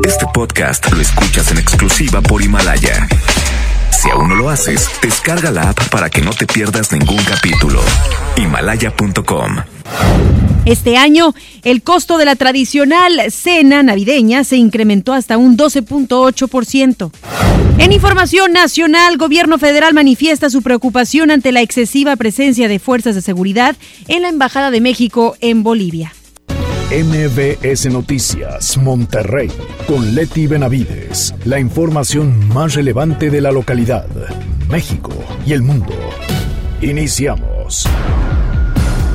Este podcast lo escuchas en exclusiva por Himalaya. Si aún no lo haces, descarga la app para que no te pierdas ningún capítulo. Himalaya.com Este año, el costo de la tradicional cena navideña se incrementó hasta un 12.8%. En información nacional, gobierno federal manifiesta su preocupación ante la excesiva presencia de fuerzas de seguridad en la Embajada de México en Bolivia. MBS Noticias, Monterrey, con Leti Benavides. La información más relevante de la localidad, México y el mundo. Iniciamos.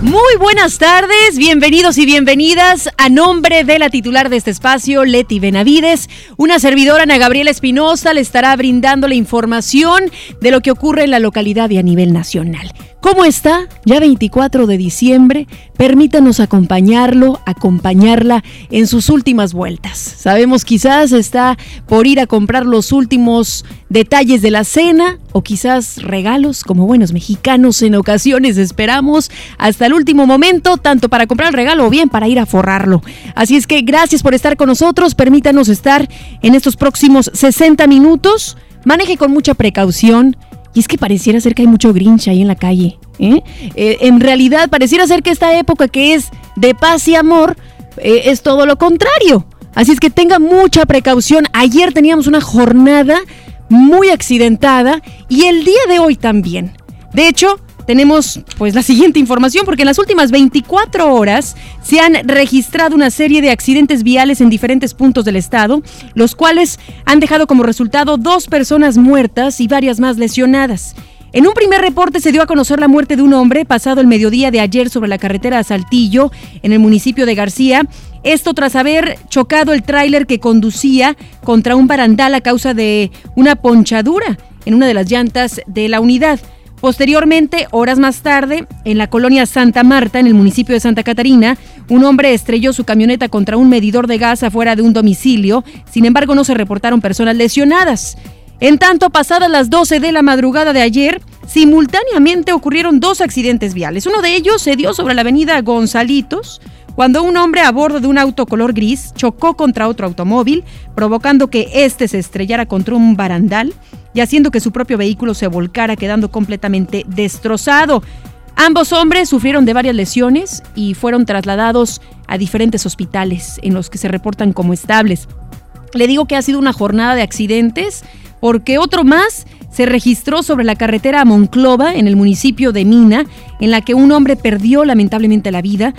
Muy buenas tardes, bienvenidos y bienvenidas a nombre de la titular de este espacio, Leti Benavides. Una servidora, Ana Gabriela Espinosa, le estará brindando la información de lo que ocurre en la localidad y a nivel nacional. ¿Cómo está? Ya 24 de diciembre. Permítanos acompañarlo, acompañarla en sus últimas vueltas. Sabemos quizás está por ir a comprar los últimos detalles de la cena o quizás regalos como buenos mexicanos en ocasiones esperamos hasta el último momento, tanto para comprar el regalo o bien para ir a forrarlo. Así es que gracias por estar con nosotros. Permítanos estar en estos próximos 60 minutos. Maneje con mucha precaución y es que pareciera ser que hay mucho grinch ahí en la calle. ¿eh? Eh, en realidad pareciera ser que esta época que es de paz y amor eh, es todo lo contrario. Así es que tenga mucha precaución. Ayer teníamos una jornada muy accidentada y el día de hoy también. De hecho, tenemos pues la siguiente información porque en las últimas 24 horas se han registrado una serie de accidentes viales en diferentes puntos del estado, los cuales han dejado como resultado dos personas muertas y varias más lesionadas. En un primer reporte se dio a conocer la muerte de un hombre pasado el mediodía de ayer sobre la carretera a Saltillo, en el municipio de García. Esto tras haber chocado el tráiler que conducía contra un barandal a causa de una ponchadura en una de las llantas de la unidad. Posteriormente, horas más tarde, en la colonia Santa Marta, en el municipio de Santa Catarina, un hombre estrelló su camioneta contra un medidor de gas afuera de un domicilio. Sin embargo, no se reportaron personas lesionadas. En tanto, pasadas las 12 de la madrugada de ayer, simultáneamente ocurrieron dos accidentes viales. Uno de ellos se dio sobre la avenida Gonzalitos, cuando un hombre a bordo de un auto color gris chocó contra otro automóvil, provocando que éste se estrellara contra un barandal y haciendo que su propio vehículo se volcara, quedando completamente destrozado. Ambos hombres sufrieron de varias lesiones y fueron trasladados a diferentes hospitales en los que se reportan como estables. Le digo que ha sido una jornada de accidentes porque otro más se registró sobre la carretera Monclova, en el municipio de Mina, en la que un hombre perdió lamentablemente la vida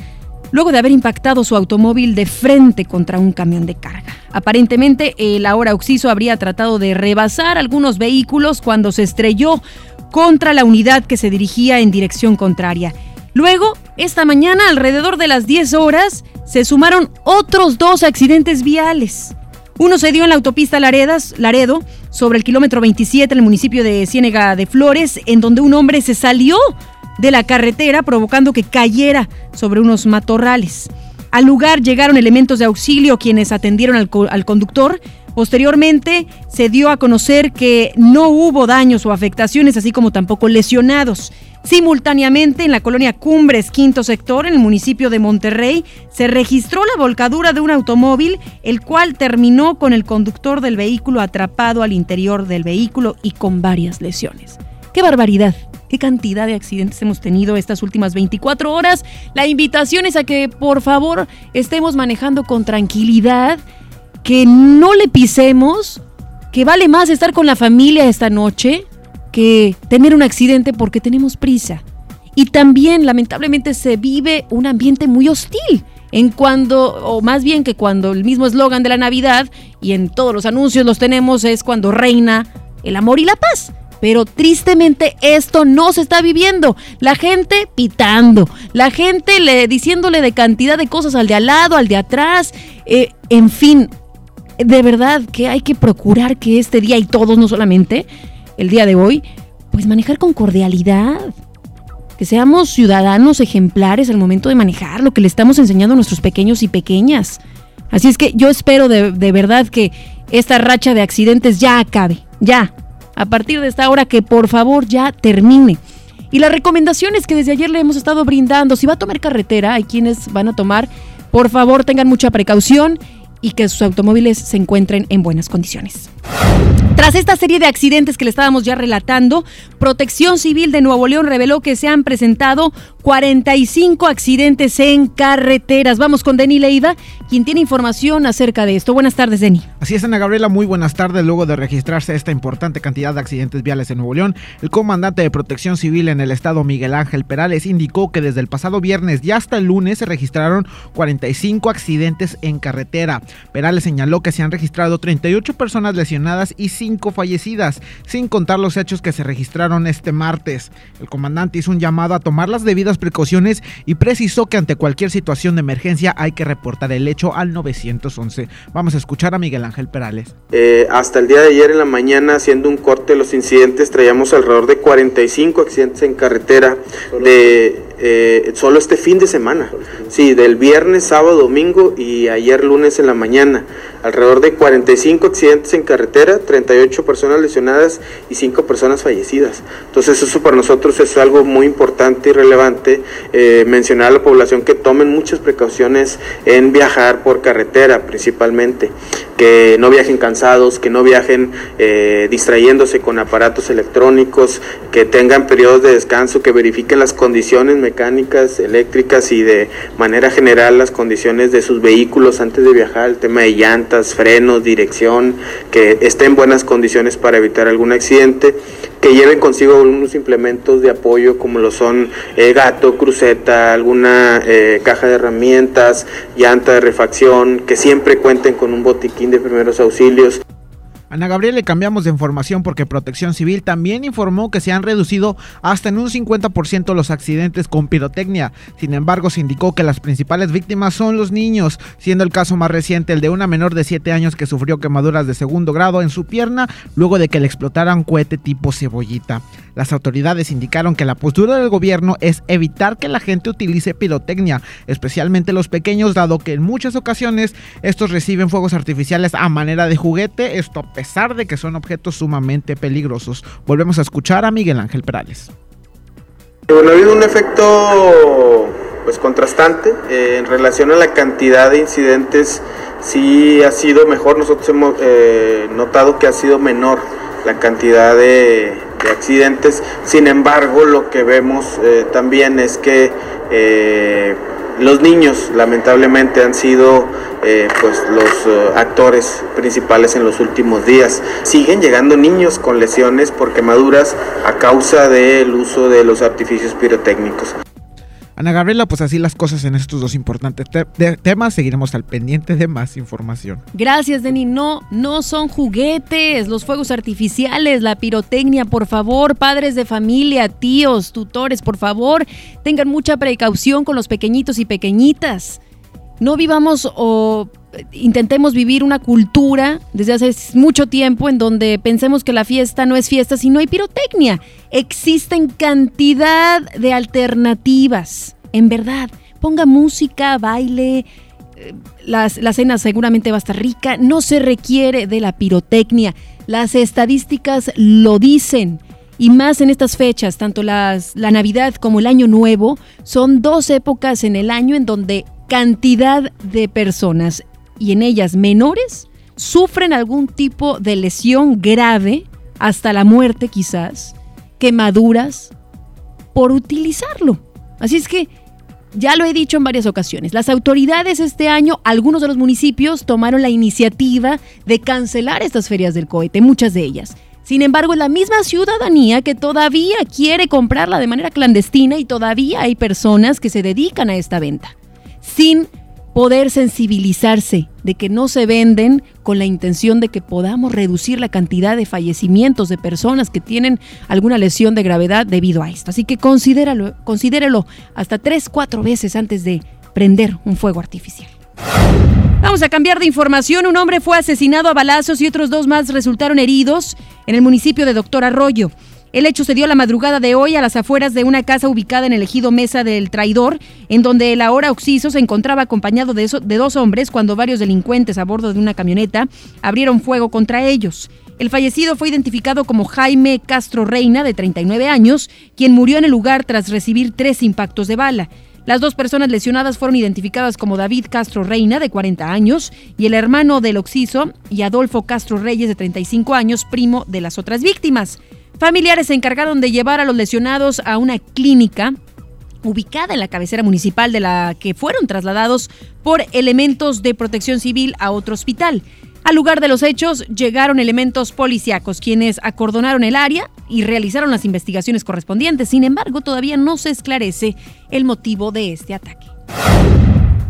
luego de haber impactado su automóvil de frente contra un camión de carga. Aparentemente, el ahora Oxiso habría tratado de rebasar algunos vehículos cuando se estrelló contra la unidad que se dirigía en dirección contraria. Luego, esta mañana, alrededor de las 10 horas, se sumaron otros dos accidentes viales. Uno se dio en la autopista Laredas, Laredo, sobre el kilómetro 27 en el municipio de Ciénega de Flores, en donde un hombre se salió de la carretera, provocando que cayera sobre unos matorrales. Al lugar llegaron elementos de auxilio quienes atendieron al, al, conductor. Posteriormente se dio a conocer que no hubo daños o afectaciones, así como tampoco lesionados. Simultáneamente, en la colonia Cumbres, quinto sector, en el municipio de Monterrey, se registró la volcadura de un automóvil, el cual terminó con el conductor del vehículo atrapado al interior del vehículo y con varias lesiones. ¡Qué barbaridad! qué cantidad de accidentes hemos tenido estas últimas 24 horas. La invitación es a que por favor estemos manejando con tranquilidad, que no le pisemos, que vale más estar con la familia esta noche que tener un accidente porque tenemos prisa. Y también lamentablemente se vive un ambiente muy hostil en cuando, o más bien que cuando el mismo eslogan de la Navidad, y en todos los anuncios los tenemos, es cuando reina el amor y la paz. Pero tristemente esto no se está viviendo. La gente pitando, la gente le, diciéndole de cantidad de cosas al de al lado, al de atrás, eh, en fin, de verdad que hay que procurar que este día y todos, no solamente el día de hoy, pues manejar con cordialidad. Que seamos ciudadanos ejemplares al momento de manejar lo que le estamos enseñando a nuestros pequeños y pequeñas. Así es que yo espero de, de verdad que esta racha de accidentes ya acabe, ya, a partir de esta hora que por favor ya termine. Y las recomendaciones que desde ayer le hemos estado brindando, si va a tomar carretera, hay quienes van a tomar, por favor tengan mucha precaución y que sus automóviles se encuentren en buenas condiciones. Tras esta serie de accidentes que le estábamos ya relatando, Protección Civil de Nuevo León reveló que se han presentado 45 accidentes en carreteras. Vamos con Deni Leiva, quien tiene información acerca de esto. Buenas tardes, Deni. Así es, Ana Gabriela, muy buenas tardes. Luego de registrarse esta importante cantidad de accidentes viales en Nuevo León, el comandante de Protección Civil en el estado, Miguel Ángel Perales, indicó que desde el pasado viernes y hasta el lunes se registraron 45 accidentes en carretera. Perales señaló que se han registrado 38 personas lesionadas y 5 fallecidas, sin contar los hechos que se registraron este martes. El comandante hizo un llamado a tomar las debidas precauciones y precisó que ante cualquier situación de emergencia hay que reportar el hecho al 911. Vamos a escuchar a Miguel Ángel Perales. Eh, hasta el día de ayer en la mañana, haciendo un corte de los incidentes, traíamos alrededor de 45 accidentes en carretera de eh, solo este fin de semana. Sí, del viernes, sábado, domingo y ayer lunes en la mañana. Alrededor de 45 accidentes en carretera, 38 personas lesionadas y 5 personas fallecidas. Entonces eso para nosotros es algo muy importante y relevante. Eh, mencionar a la población que tomen muchas precauciones en viajar por carretera principalmente. Que no viajen cansados, que no viajen eh, distrayéndose con aparatos electrónicos, que tengan periodos de descanso, que verifiquen las condiciones mecánicas, eléctricas y de manera general las condiciones de sus vehículos antes de viajar, el tema de llantas, frenos, dirección, que esté en buenas condiciones para evitar algún accidente, que lleven consigo unos implementos de apoyo como lo son eh, gato, cruceta, alguna eh, caja de herramientas, llanta de refacción, que siempre cuenten con un botiquín de primeros auxilios. Ana Gabriel le cambiamos de información porque Protección Civil también informó que se han reducido hasta en un 50% los accidentes con pirotecnia. Sin embargo, se indicó que las principales víctimas son los niños, siendo el caso más reciente el de una menor de 7 años que sufrió quemaduras de segundo grado en su pierna luego de que le explotaran cohete tipo cebollita. Las autoridades indicaron que la postura del gobierno es evitar que la gente utilice pirotecnia, especialmente los pequeños, dado que en muchas ocasiones estos reciben fuegos artificiales a manera de juguete, esto a pesar de que son objetos sumamente peligrosos. Volvemos a escuchar a Miguel Ángel Perales. Bueno, ha habido un efecto pues contrastante eh, en relación a la cantidad de incidentes sí ha sido mejor nosotros hemos eh, notado que ha sido menor la cantidad de, de accidentes. Sin embargo, lo que vemos eh, también es que eh, los niños lamentablemente han sido eh, pues los eh, actores principales en los últimos días. Siguen llegando niños con lesiones por quemaduras a causa del uso de los artificios pirotécnicos. Ana Gabriela, pues así las cosas en estos dos importantes temas. Seguiremos al pendiente de más información. Gracias, Deni. No, no son juguetes, los fuegos artificiales, la pirotecnia, por favor, padres de familia, tíos, tutores, por favor, tengan mucha precaución con los pequeñitos y pequeñitas. No vivamos o intentemos vivir una cultura desde hace mucho tiempo en donde pensemos que la fiesta no es fiesta si no hay pirotecnia. Existen cantidad de alternativas, en verdad. Ponga música, baile, eh, las, la cena seguramente va a estar rica, no se requiere de la pirotecnia. Las estadísticas lo dicen. Y más en estas fechas, tanto las, la Navidad como el Año Nuevo, son dos épocas en el año en donde cantidad de personas y en ellas menores sufren algún tipo de lesión grave, hasta la muerte quizás, quemaduras, por utilizarlo. Así es que, ya lo he dicho en varias ocasiones, las autoridades este año, algunos de los municipios tomaron la iniciativa de cancelar estas ferias del cohete, muchas de ellas. Sin embargo, es la misma ciudadanía que todavía quiere comprarla de manera clandestina y todavía hay personas que se dedican a esta venta, sin poder sensibilizarse de que no se venden con la intención de que podamos reducir la cantidad de fallecimientos de personas que tienen alguna lesión de gravedad debido a esto. Así que considéralo, considéralo hasta tres, cuatro veces antes de prender un fuego artificial. Vamos a cambiar de información. Un hombre fue asesinado a balazos y otros dos más resultaron heridos en el municipio de Doctor Arroyo. El hecho se dio la madrugada de hoy a las afueras de una casa ubicada en el ejido Mesa del Traidor, en donde el ahora Oxiso se encontraba acompañado de, dos hombres cuando varios delincuentes a bordo de una camioneta abrieron fuego contra ellos. El fallecido fue identificado como Jaime Castro Reina, de 39 años, quien murió en el lugar tras recibir tres impactos de bala. Las dos personas lesionadas fueron identificadas como David Castro Reina, de 40 años, y el hermano del Oxiso, y Adolfo Castro Reyes, de 35 años, primo de las otras víctimas. Familiares se encargaron de llevar a los lesionados a una clínica ubicada en la cabecera municipal de la que fueron trasladados por elementos de protección civil a otro hospital. Al lugar de los hechos llegaron elementos policíacos quienes acordonaron el área y realizaron las investigaciones correspondientes. Sin embargo, todavía no se esclarece el motivo de este ataque.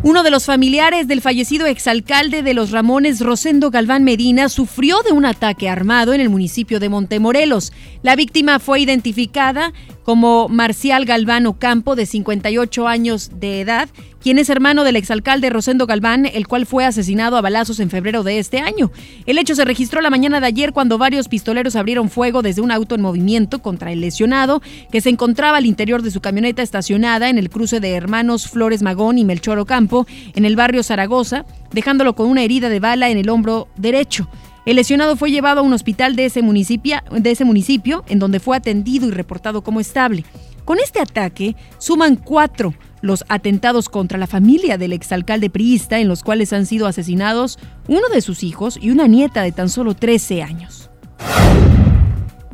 Uno de los familiares del fallecido exalcalde de Los Ramones, Rosendo Galván Medina, sufrió de un ataque armado en el municipio de Montemorelos. La víctima fue identificada como Marcial Galván Ocampo, de 58 años de edad, quien es hermano del exalcalde Rosendo Galván, el cual fue asesinado a balazos en febrero de este año. El hecho se registró la mañana de ayer cuando varios pistoleros abrieron fuego desde un auto en movimiento contra el lesionado, que se encontraba al interior de su camioneta estacionada en el cruce de Hermanos Flores Magón y Melchor Ocampo, en el barrio Zaragoza, dejándolo con una herida de bala en el hombro derecho. El lesionado fue llevado a un hospital de ese, municipio, de ese municipio, en donde fue atendido y reportado como estable. Con este ataque suman cuatro los atentados contra la familia del exalcalde priista, en los cuales han sido asesinados uno de sus hijos y una nieta de tan solo 13 años.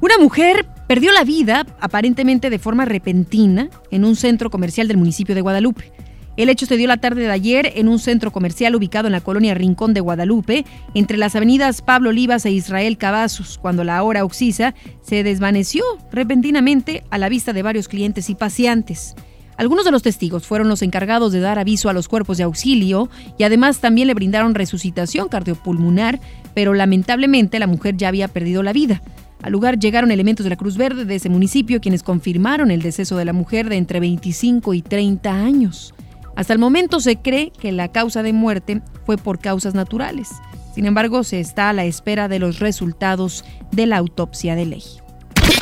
Una mujer perdió la vida, aparentemente de forma repentina, en un centro comercial del municipio de Guadalupe. El hecho se dio la tarde de ayer en un centro comercial ubicado en la colonia Rincón de Guadalupe, entre las avenidas Pablo Olivas e Israel Cavazos, cuando la hora oxisa se desvaneció repentinamente a la vista de varios clientes y paseantes. Algunos de los testigos fueron los encargados de dar aviso a los cuerpos de auxilio y además también le brindaron resucitación cardiopulmonar, pero lamentablemente la mujer ya había perdido la vida. Al lugar llegaron elementos de la Cruz Verde de ese municipio quienes confirmaron el deceso de la mujer de entre 25 y 30 años. Hasta el momento se cree que la causa de muerte fue por causas naturales. Sin embargo, se está a la espera de los resultados de la autopsia de ley.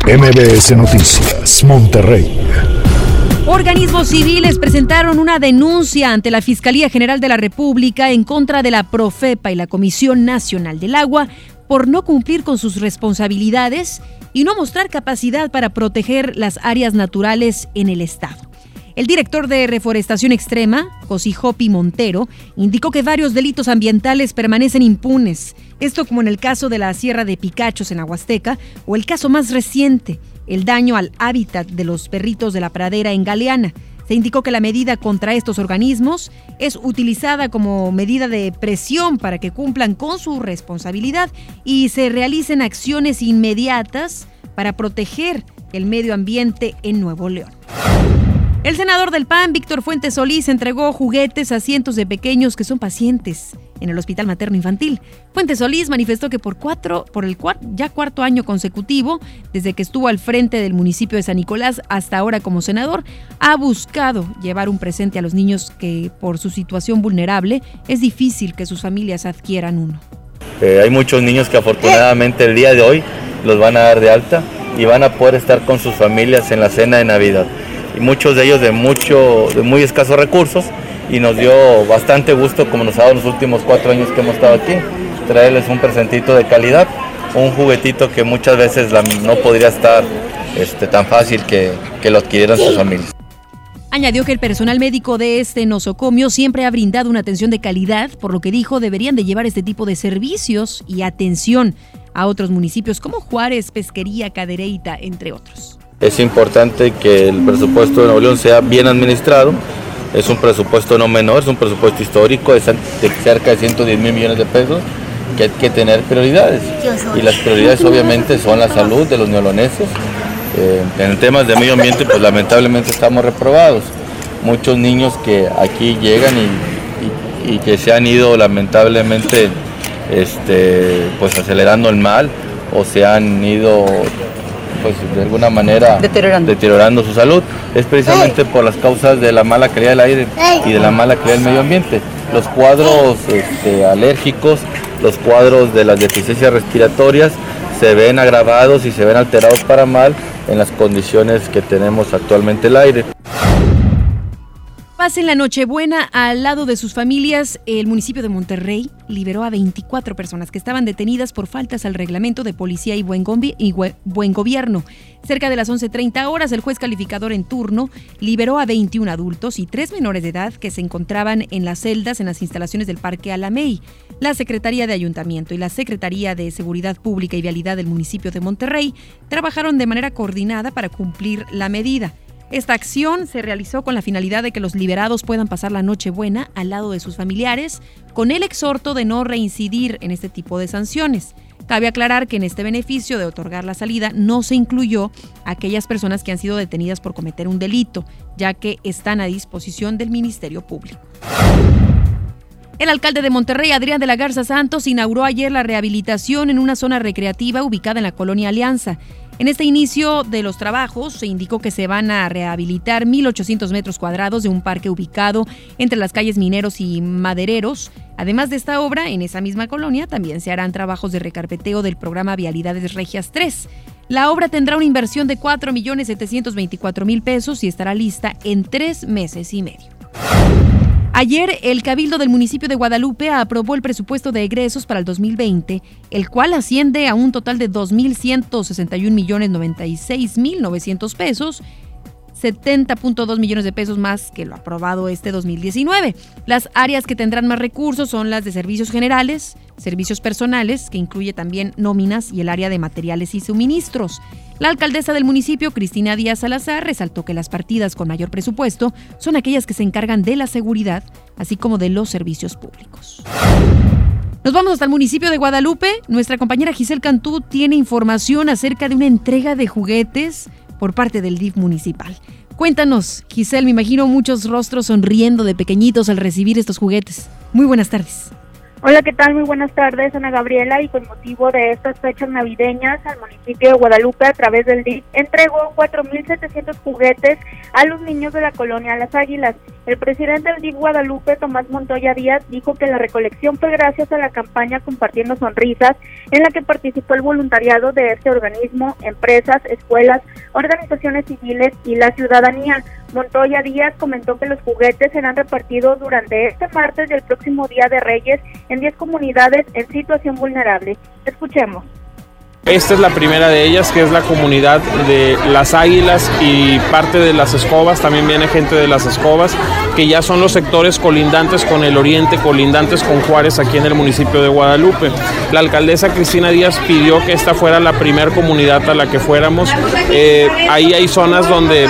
MBS Noticias, Monterrey. Organismos civiles presentaron una denuncia ante la Fiscalía General de la República en contra de la Profepa y la Comisión Nacional del Agua por no cumplir con sus responsabilidades y no mostrar capacidad para proteger las áreas naturales en el Estado. El director de Reforestación Extrema, Josijopi Montero, indicó que varios delitos ambientales permanecen impunes, esto como en el caso de la Sierra de Picachos en Aguasteca o el caso más reciente, el daño al hábitat de los perritos de la pradera en Galeana. Se indicó que la medida contra estos organismos es utilizada como medida de presión para que cumplan con su responsabilidad y se realicen acciones inmediatas para proteger el medio ambiente en Nuevo León. El senador del PAN, Víctor Fuentes Solís, entregó juguetes a cientos de pequeños que son pacientes en el Hospital Materno Infantil. Fuentes Solís manifestó que por cuatro, por el ya cuarto año consecutivo, desde que estuvo al frente del municipio de San Nicolás hasta ahora como senador, ha buscado llevar un presente a los niños que por su situación vulnerable es difícil que sus familias adquieran uno. Eh, hay muchos niños que afortunadamente el día de hoy los van a dar de alta y van a poder estar con sus familias en la cena de Navidad y muchos de ellos de, mucho, de muy escasos recursos y nos dio bastante gusto, como nos ha dado los últimos cuatro años que hemos estado aquí, traerles un presentito de calidad, un juguetito que muchas veces no podría estar este, tan fácil que, que lo adquirieran sus familias. Añadió que el personal médico de este nosocomio siempre ha brindado una atención de calidad, por lo que dijo deberían de llevar este tipo de servicios y atención a otros municipios como Juárez, Pesquería, Cadereyta, entre otros. Es importante que el presupuesto de Nuevo León sea bien administrado. Es un presupuesto no menor, es un presupuesto histórico de cerca de 110 mil millones de pesos que hay que tener prioridades. Y las prioridades obviamente son la salud de los neoloneses. Eh, en temas de medio ambiente pues lamentablemente estamos reprobados. Muchos niños que aquí llegan y, que se han ido lamentablemente este, pues acelerando el mal o se han ido pues de alguna manera deteriorando, su salud, es precisamente por las causas de la mala calidad del aire y de la mala calidad del medio ambiente. Los cuadros este, alérgicos, los cuadros de las deficiencias respiratorias se ven agravados y se ven alterados para mal en las condiciones que tenemos actualmente el aire. Pasen la Nochebuena al lado de sus familias. El municipio de Monterrey liberó a 24 personas que estaban detenidas por faltas al reglamento de policía y buen, gobierno. Cerca de las 11.30 horas, el juez calificador en turno liberó a 21 adultos y tres menores de edad que se encontraban en las celdas en las instalaciones del Parque Alamey. La Secretaría de Ayuntamiento y la Secretaría de Seguridad Pública y Vialidad del municipio de Monterrey trabajaron de manera coordinada para cumplir la medida. Esta acción se realizó con la finalidad de que los liberados puedan pasar la noche buena al lado de sus familiares, con el exhorto de no reincidir en este tipo de sanciones. Cabe aclarar que en este beneficio de otorgar la salida no se incluyó a aquellas personas que han sido detenidas por cometer un delito, ya que están a disposición del Ministerio Público. El alcalde de Monterrey, Adrián de la Garza Santos, inauguró ayer la rehabilitación en una zona recreativa ubicada en la colonia Alianza. En este inicio de los trabajos se indicó que se van a rehabilitar 1.800 metros cuadrados de un parque ubicado entre las calles Mineros y Madereros. Además de esta obra, en esa misma colonia también se harán trabajos de recarpeteo del programa Vialidades Regias 3. La obra tendrá una inversión de 4.724.000 pesos y estará lista en tres meses y medio. Ayer, el Cabildo del municipio de Guadalupe aprobó el presupuesto de egresos para el 2020, el cual asciende a un total de 2.161.096.900 pesos 70.2 millones de pesos más que lo aprobado este 2019. Las áreas que tendrán más recursos son las de servicios generales, servicios personales, que incluye también nóminas y el área de materiales y suministros. La alcaldesa del municipio, Cristina Díaz Salazar, resaltó que las partidas con mayor presupuesto son aquellas que se encargan de la seguridad, así como de los servicios públicos. Nos vamos hasta el municipio de Guadalupe. Nuestra compañera Giselle Cantú tiene información acerca de una entrega de juguetes por parte del DIF municipal. Cuéntanos, Giselle, me imagino muchos rostros sonriendo de pequeñitos al recibir estos juguetes. Muy buenas tardes. Hola, ¿qué tal? Muy buenas tardes, Ana Gabriela. Y con motivo de estas fechas navideñas, al municipio de Guadalupe, a través del DIF, entregó 4.700 juguetes a los niños de la colonia Las Águilas. El presidente del DIF Guadalupe, Tomás Montoya Díaz, dijo que la recolección fue gracias a la campaña Compartiendo Sonrisas, en la que participó el voluntariado de este organismo, empresas, escuelas, organizaciones civiles y la ciudadanía. Montoya Díaz comentó que los juguetes serán repartidos durante este martes y el próximo Día de Reyes en 10 comunidades en situación vulnerable. Escuchemos. Esta es la primera de ellas, que es la comunidad de las águilas y parte de las escobas, también viene gente de las escobas, que ya son los sectores colindantes con el oriente, colindantes con Juárez aquí en el municipio de Guadalupe. La alcaldesa Cristina Díaz pidió que esta fuera la primera comunidad a la que fuéramos. Eh, ahí hay zonas donde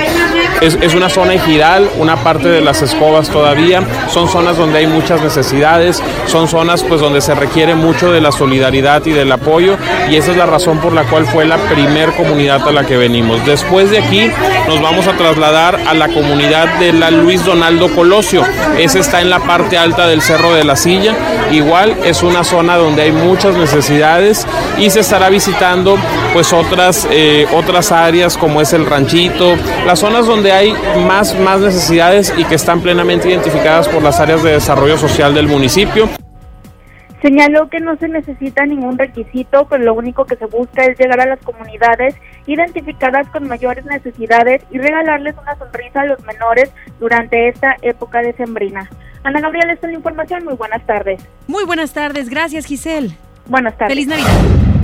es, una zona ejidal, una parte de las escobas todavía, son zonas donde hay muchas necesidades, son zonas pues donde se requiere mucho de la solidaridad y del apoyo y esa es la razón por la cual fue la primer comunidad a la que venimos. Después de aquí nos vamos a trasladar a la comunidad de la Luis Donaldo Colosio. Ese está en la parte alta del Cerro de la Silla. Igual es una zona donde hay muchas necesidades y se estará visitando pues otras, eh, otras áreas como es el ranchito, las zonas donde hay más, más necesidades y que están plenamente identificadas por las áreas de desarrollo social del municipio. Señaló que no se necesita ningún requisito, que lo único que se busca es llegar a las comunidades identificadas con mayores necesidades y regalarles una sonrisa a los menores durante esta época decembrina. Ana Gabriela, esta es la información. Muy buenas tardes. Muy buenas tardes. Gracias, Giselle. Buenas tardes. Feliz Navidad.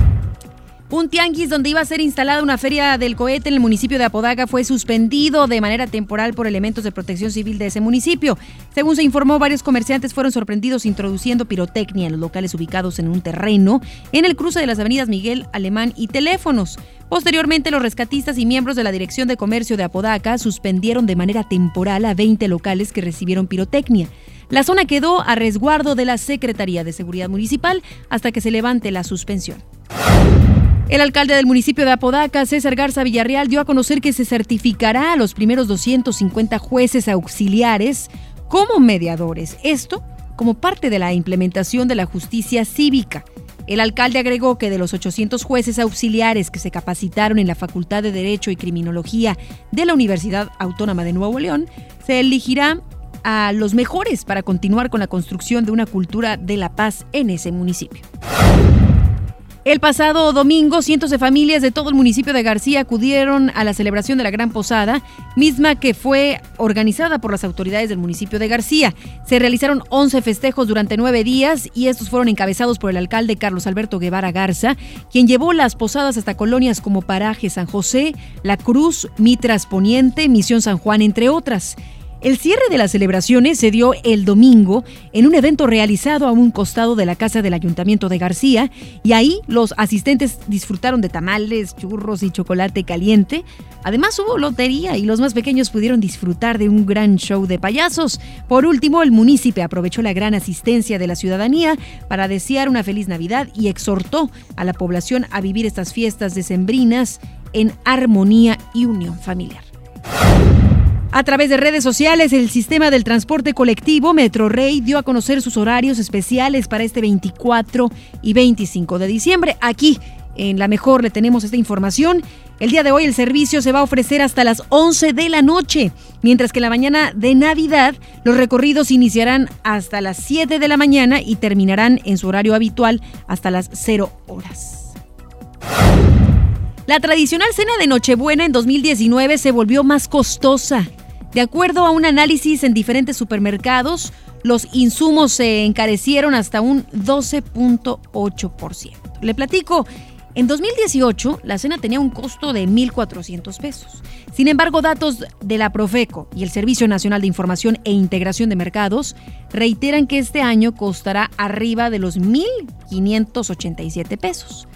Un tianguis donde iba a ser instalada una feria del cohete en el municipio de Apodaca fue suspendido de manera temporal por elementos de protección civil de ese municipio. Según se informó, varios comerciantes fueron sorprendidos introduciendo pirotecnia en los locales ubicados en un terreno en el cruce de las avenidas Miguel Alemán y Teléfonos. Posteriormente, los rescatistas y miembros de la Dirección de Comercio de Apodaca suspendieron de manera temporal a 20 locales que recibieron pirotecnia. La zona quedó a resguardo de la Secretaría de Seguridad Municipal hasta que se levante la suspensión. El alcalde del municipio de Apodaca, César Garza Villarreal, dio a conocer que se certificará a los primeros 250 jueces auxiliares como mediadores. Esto como parte de la implementación de la justicia cívica. El alcalde agregó que de los 800 jueces auxiliares que se capacitaron en la Facultad de Derecho y Criminología de la Universidad Autónoma de Nuevo León, se elegirá a los mejores para continuar con la construcción de una cultura de la paz en ese municipio. El pasado domingo, cientos de familias de todo el municipio de García acudieron a la celebración de la Gran Posada, misma que fue organizada por las autoridades del municipio de García. Se realizaron 11 festejos durante nueve días y estos fueron encabezados por el alcalde Carlos Alberto Guevara Garza, quien llevó las posadas hasta colonias como Paraje San José, La Cruz, Mitras Poniente, Misión San Juan, entre otras. El cierre de las celebraciones se dio el domingo en un evento realizado a un costado de la casa del Ayuntamiento de García y ahí los asistentes disfrutaron de tamales, churros y chocolate caliente. Además hubo lotería y los más pequeños pudieron disfrutar de un gran show de payasos. Por último, el municipio aprovechó la gran asistencia de la ciudadanía para desear una feliz Navidad y exhortó a la población a vivir estas fiestas decembrinas en armonía y unión familiar. A través de redes sociales, el sistema del transporte colectivo Metrorrey dio a conocer sus horarios especiales para este 24 y 25 de diciembre. Aquí, en La Mejor, le tenemos esta información. El día de hoy el servicio se va a ofrecer hasta las 11 de la noche, mientras que la mañana de Navidad los recorridos iniciarán hasta las 7 de la mañana y terminarán en su horario habitual hasta las 0 horas. La tradicional cena de Nochebuena en 2019 se volvió más costosa. De acuerdo a un análisis en diferentes supermercados, los insumos se encarecieron hasta un 12.8%. Le platico, en 2018 la cena tenía un costo de 1.400 pesos. Sin embargo, datos de la Profeco y el Servicio Nacional de Información e Integración de Mercados reiteran que este año costará arriba de los 1.587 pesos.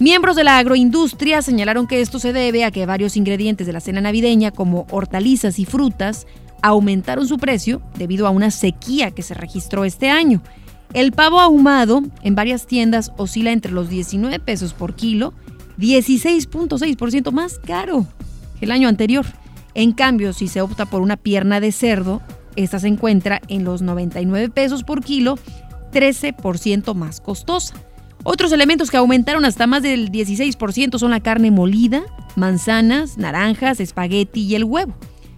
Miembros de la agroindustria señalaron que esto se debe a que varios ingredientes de la cena navideña, como hortalizas y frutas, aumentaron su precio debido a una sequía que se registró este año. El pavo ahumado en varias tiendas oscila entre los 19 pesos por kilo, 16.6% más caro que el año anterior. En cambio, si se opta por una pierna de cerdo, esta se encuentra en los 99 pesos por kilo, 13% más costosa. Otros elementos que aumentaron hasta más del 16% son la carne molida, manzanas, naranjas, espagueti y el huevo.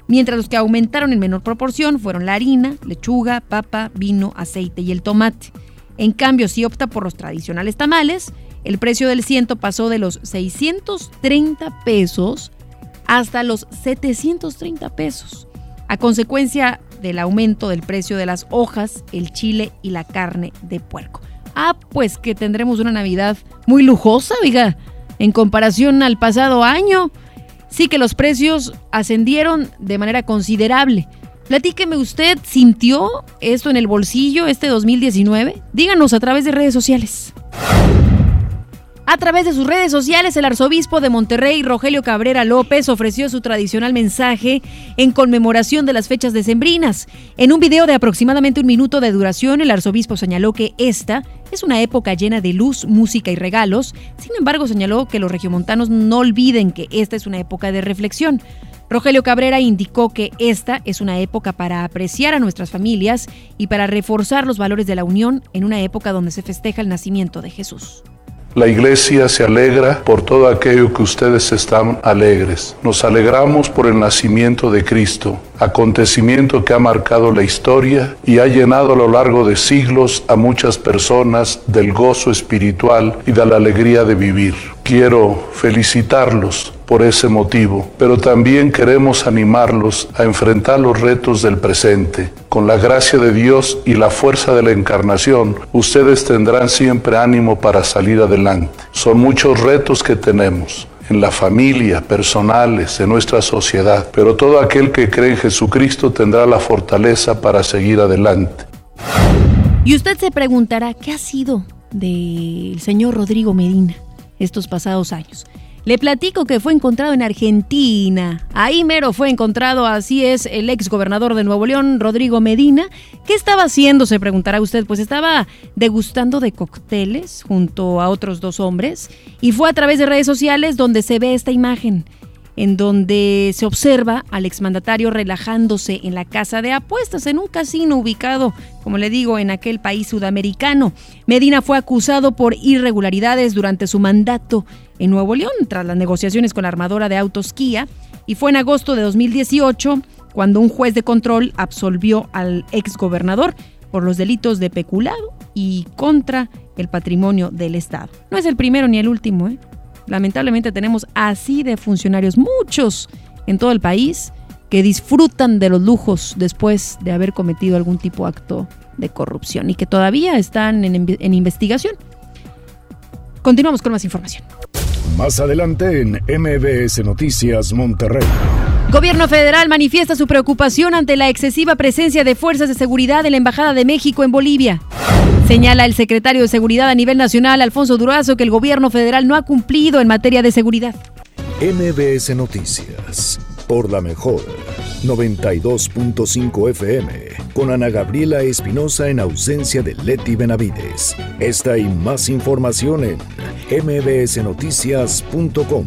Mientras los que aumentaron en menor proporción fueron la harina, lechuga, papa, vino, aceite y el tomate. En cambio, si opta por los tradicionales tamales, el precio del ciento pasó de los 630 pesos hasta los 730 pesos, a consecuencia del aumento del precio de las hojas, el chile y la carne de puerco. Ah, pues que tendremos una Navidad muy lujosa, oiga, en comparación al pasado año. Sí que los precios ascendieron de manera considerable. Platíqueme usted, ¿sintió esto en el bolsillo este 2019? Díganos a través de redes sociales. A través de sus redes sociales, el arzobispo de Monterrey, Rogelio Cabrera López, ofreció su tradicional mensaje en conmemoración de las fechas decembrinas. En un video de aproximadamente un minuto de duración, el arzobispo señaló que esta es una época llena de luz, música y regalos. Sin embargo, señaló que los regiomontanos no olviden que esta es una época de reflexión. Rogelio Cabrera indicó que esta es una época para apreciar a nuestras familias y para reforzar los valores de la unión en una época donde se festeja el nacimiento de Jesús. La iglesia se alegra por todo aquello que ustedes están alegres. Nos alegramos por el nacimiento de Cristo, acontecimiento que ha marcado la historia y ha llenado a lo largo de siglos a muchas personas del gozo espiritual y de la alegría de vivir. Quiero felicitarlos por ese motivo, pero también queremos animarlos a enfrentar los retos del presente. Con la gracia de Dios y la fuerza de la encarnación, ustedes tendrán siempre ánimo para salir adelante. Son muchos retos que tenemos en la familia, personales, en nuestra sociedad, pero todo aquel que cree en Jesucristo tendrá la fortaleza para seguir adelante. Y usted se preguntará, ¿qué ha sido del señor Rodrigo Medina estos pasados años? Le platico que fue encontrado en Argentina. Ahí mero fue encontrado, así es, el ex gobernador de Nuevo León, Rodrigo Medina. ¿Qué estaba haciendo? Se preguntará usted. Pues estaba degustando de cócteles junto a otros dos hombres y fue a través de redes sociales donde se ve esta imagen en donde se observa al exmandatario relajándose en la casa de apuestas en un casino ubicado, como le digo, en aquel país sudamericano. Medina fue acusado por irregularidades durante su mandato en Nuevo León tras las negociaciones con la armadora de autos Kia y fue en agosto de 2018 cuando un juez de control absolvió al exgobernador por los delitos de peculado y contra el patrimonio del Estado. No es el primero ni el último, ¿eh? Lamentablemente tenemos así de funcionarios, muchos en todo el país, que disfrutan de los lujos después de haber cometido algún tipo de acto de corrupción y que todavía están en, en investigación. Continuamos con más información. Más adelante en MBS Noticias Monterrey. Gobierno federal manifiesta su preocupación ante la excesiva presencia de fuerzas de seguridad en la Embajada de México en Bolivia. Señala el secretario de Seguridad a nivel nacional, Alfonso Durazo, que el gobierno federal no ha cumplido en materia de seguridad. MBS Noticias, por la mejor, 92.5 FM, con Ana Gabriela Espinosa en ausencia de Leti Benavides. Esta y más información en mbsnoticias.com.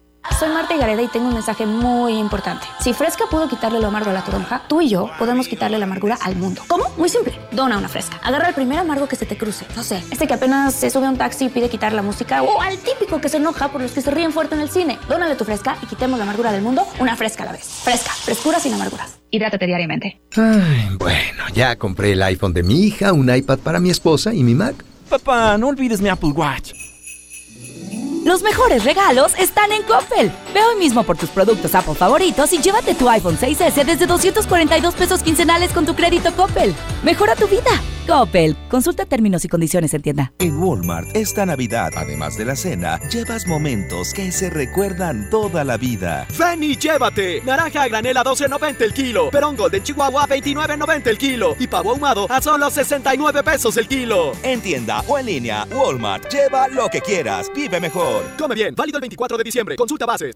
Soy Marta Gareda y tengo un mensaje muy importante. Si Fresca pudo quitarle lo amargo a la toronja, tú y yo podemos quitarle la amargura al mundo. ¿Cómo? Muy simple. Dona una Fresca. Agarra el primer amargo que se te cruce. No sé, este que apenas se sube a un taxi y pide quitar la música o al típico que se enoja por los que se ríen fuerte en el cine. Dónale tu Fresca y quitemos la amargura del mundo una Fresca a la vez. Fresca. Frescura sin amarguras. Hidrátate diariamente. Ay, bueno, ya compré el iPhone de mi hija, un iPad para mi esposa y mi Mac. Papá, no olvides mi Apple Watch. Los mejores regalos están en Coppel. Ve hoy mismo por tus productos Apple favoritos y llévate tu iPhone 6S desde 242 pesos quincenales con tu crédito Coppel. Mejora tu vida. Coppel. Consulta términos y condiciones en tienda. En Walmart, esta Navidad, además de la cena, llevas momentos que se recuerdan toda la vida. Ven y llévate. Naranja a granel a 12.90 el kilo. Perón Golden Chihuahua a 29.90 el kilo. Y pavo ahumado a solo 69 pesos el kilo. En tienda o en línea, Walmart. Lleva lo que quieras. Vive mejor. Come bien. Válido el 24 de diciembre. Consulta bases.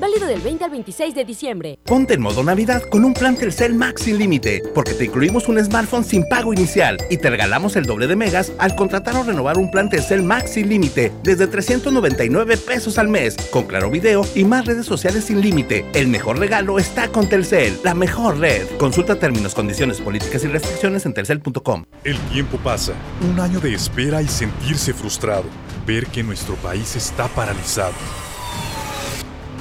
Válido del 20 al 26 de diciembre. Ponte en modo Navidad con un plan Telcel Max sin límite, porque te incluimos un smartphone sin pago inicial y te regalamos el doble de megas al contratar o renovar un plan Telcel Max sin límite desde 399 pesos al mes, con claro video y más redes sociales sin límite. El mejor regalo está con Telcel, la mejor red. Consulta términos, condiciones, políticas y restricciones en telcel.com. El tiempo pasa, un año de espera y sentirse frustrado, ver que nuestro país está paralizado.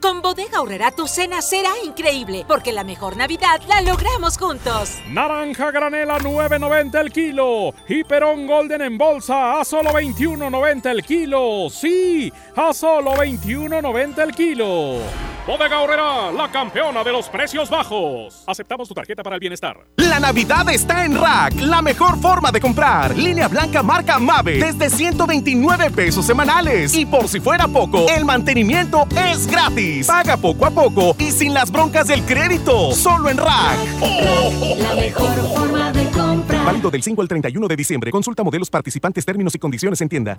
Con Bodega Aurrera tu cena será increíble, porque la mejor Navidad la logramos juntos. Naranja granela 9.90 el kilo y Perón Golden en bolsa a solo 21.90 el kilo. Sí, a solo 21.90 el kilo. Bodega Aurrera, la campeona de los precios bajos. Aceptamos tu tarjeta para el bienestar. La Navidad está en Rack, la mejor forma de comprar. Línea blanca marca Mave desde 129 pesos semanales. Y por si fuera poco, el mantenimiento es gratis. Paga poco a poco y sin las broncas del crédito. Solo en Rack. La mejor forma de comprar. Válido del 5 al 31 de diciembre. Consulta modelos participantes, términos y condiciones en tienda.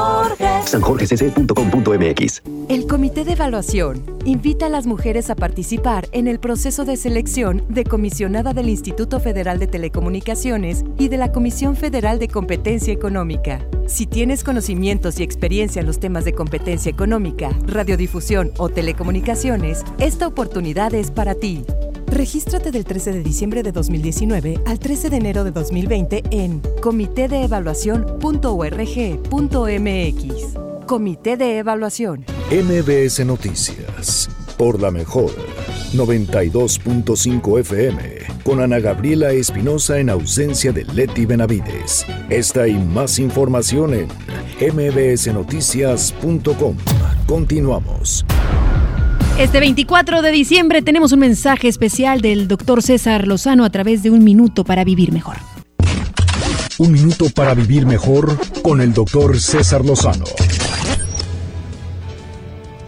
sanjorgecc.com.mx El Comité de Evaluación invita a las mujeres a participar en el proceso de selección de comisionada del Instituto Federal de Telecomunicaciones y de la Comisión Federal de Competencia Económica. Si tienes conocimientos y experiencia en los temas de competencia económica, radiodifusión o telecomunicaciones, esta oportunidad es para ti. Regístrate del 13 de diciembre de 2019 al 13 de enero de 2020 en comitedeevaluación.org.mx. Comité de Evaluación. MBS Noticias, por la mejor, 92.5 FM, con Ana Gabriela Espinosa en ausencia de Leti Benavides. Esta y más información en mbsnoticias.com. Continuamos. Este 24 de diciembre tenemos un mensaje especial del doctor César Lozano a través de Un Minuto para Vivir Mejor. Un minuto para vivir mejor con el doctor César Lozano.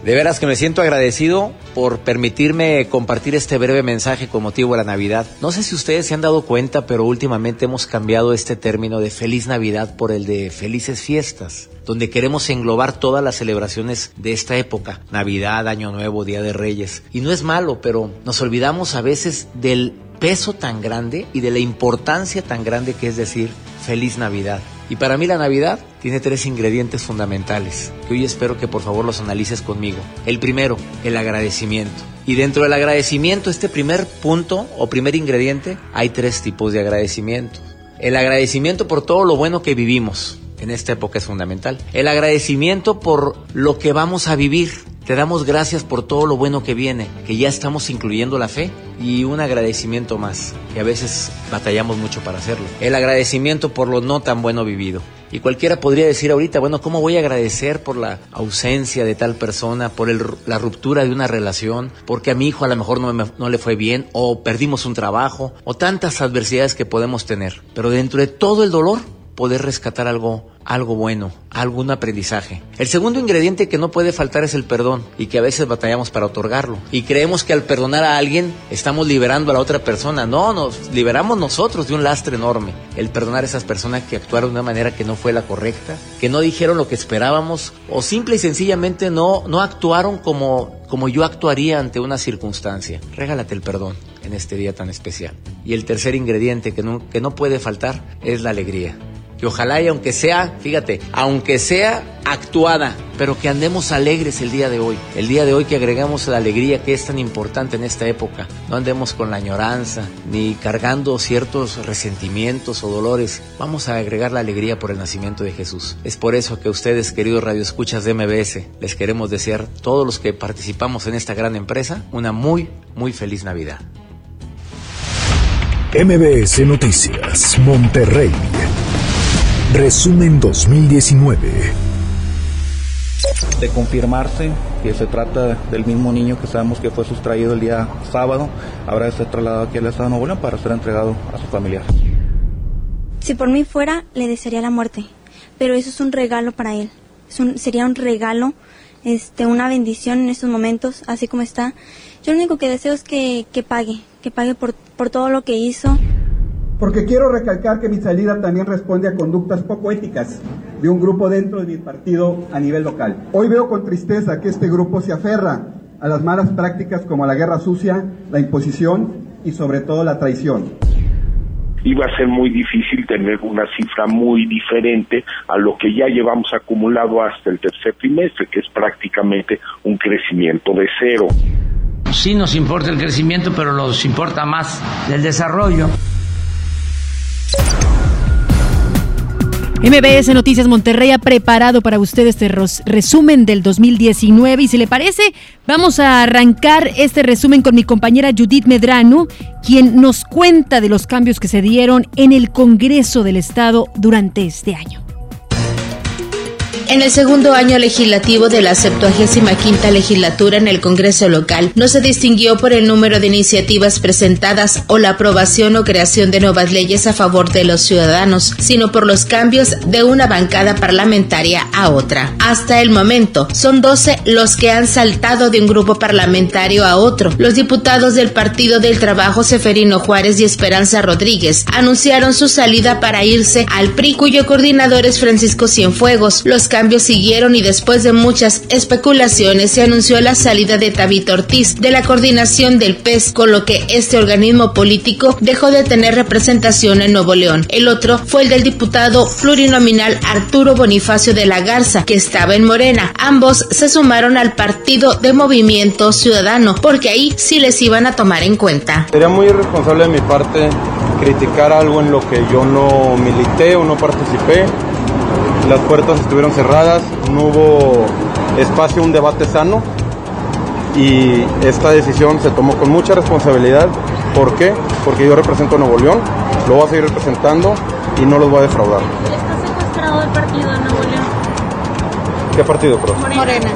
De veras que me siento agradecido por permitirme compartir este breve mensaje con motivo de la Navidad. No sé si ustedes se han dado cuenta, pero últimamente hemos cambiado este término de feliz Navidad por el de felices fiestas, donde queremos englobar todas las celebraciones de esta época, Navidad, Año Nuevo, Día de Reyes. Y no es malo, pero nos olvidamos a veces del peso tan grande y de la importancia tan grande que es decir feliz Navidad. Y para mí la Navidad tiene tres ingredientes fundamentales que hoy espero que por favor los analices conmigo. El primero, el agradecimiento. Y dentro del agradecimiento, este primer punto o primer ingrediente, hay tres tipos de agradecimiento. El agradecimiento por todo lo bueno que vivimos. En esta época es fundamental. El agradecimiento por lo que vamos a vivir. Te damos gracias por todo lo bueno que viene, que ya estamos incluyendo la fe y un agradecimiento más, que a veces batallamos mucho para hacerlo. El agradecimiento por lo no tan bueno vivido. Y cualquiera podría decir ahorita, bueno, ¿cómo voy a agradecer por la ausencia de tal persona, por la ruptura de una relación, porque a mi hijo a lo mejor no, me- no le fue bien, o perdimos un trabajo, o tantas adversidades que podemos tener? Pero dentro de todo el dolor, poder rescatar algo, algo bueno, algún aprendizaje. El segundo ingrediente que no puede faltar es el perdón y que a veces batallamos para otorgarlo. Y creemos que al perdonar a alguien estamos liberando a la otra persona. No, nos liberamos nosotros de un lastre enorme. El perdonar a esas personas que actuaron de una manera que no fue la correcta, que no dijeron lo que esperábamos o simple y sencillamente no, no actuaron como, como yo actuaría ante una circunstancia. Regálate el perdón en este día tan especial. Y el tercer ingrediente que no, que no puede faltar es la alegría que ojalá y aunque sea, fíjate, aunque sea actuada, pero que andemos alegres el día de hoy. El día de hoy que agregamos la alegría que es tan importante en esta época. No andemos con la añoranza, ni cargando ciertos resentimientos o dolores. Vamos a agregar la alegría por el nacimiento de Jesús. Es por eso que ustedes, queridos radioescuchas de MBS, les queremos desear, todos los que participamos en esta gran empresa, una muy, muy feliz Navidad. MBS Noticias, Monterrey. Resumen 2019. de confirmarse que se trata del mismo niño que sabemos que fue sustraído el día sábado, habrá de ser trasladado aquí al Estado de Nuevo León para ser entregado a su familiar. Si por mí fuera, le desearía la muerte, pero eso es un regalo para él. Es un- sería un regalo, este, una bendición en estos momentos, así como está. Yo lo único que deseo es que, que pague, que pague por, por todo lo que hizo. Porque quiero recalcar que mi salida también responde a conductas poco éticas de un grupo dentro de mi partido a nivel local. Hoy veo con tristeza que este grupo se aferra a las malas prácticas como la guerra sucia, la imposición y sobre todo la traición. iba a ser muy difícil tener una cifra muy diferente a lo que ya llevamos acumulado hasta el tercer trimestre, que es prácticamente un crecimiento de cero. sí nos importa el crecimiento, pero nos importa más el desarrollo. MBS Noticias Monterrey ha preparado para usted este resumen del 2019 y si le parece, vamos a arrancar este resumen con mi compañera Judith Medrano, quien nos cuenta de los cambios que se dieron en el Congreso del Estado durante este año. En el segundo año legislativo de la 75 legislatura en el Congreso local, no se distinguió por el número de iniciativas presentadas o la aprobación o creación de nuevas leyes a favor de los ciudadanos, sino por los cambios de una bancada parlamentaria a otra. Hasta el momento, son 12 los que han saltado de un grupo parlamentario a otro. Los diputados del Partido del Trabajo Seferino Juárez y Esperanza Rodríguez anunciaron su salida para irse al PRI, cuyo coordinador es Francisco Cienfuegos. Los cambios siguieron y después de muchas especulaciones se anunció la salida de Tabito Ortiz de la coordinación del PES, con lo que este organismo político dejó de tener representación en Nuevo León. El otro fue el del diputado plurinominal Arturo Bonifacio de la Garza, que estaba en Morena. Ambos se sumaron al partido de Movimiento Ciudadano, porque ahí sí les iban a tomar en cuenta. Sería muy irresponsable de mi parte criticar algo en lo que yo no milité o no participé las puertas estuvieron cerradas, no hubo espacio, un debate sano y esta decisión se tomó con mucha responsabilidad. ¿Por qué? Porque yo represento a Nuevo León, lo voy a seguir representando y no los voy a defraudar. ¿Está secuestrado el partido de Nuevo León? ¿Qué partido, profe? Morena.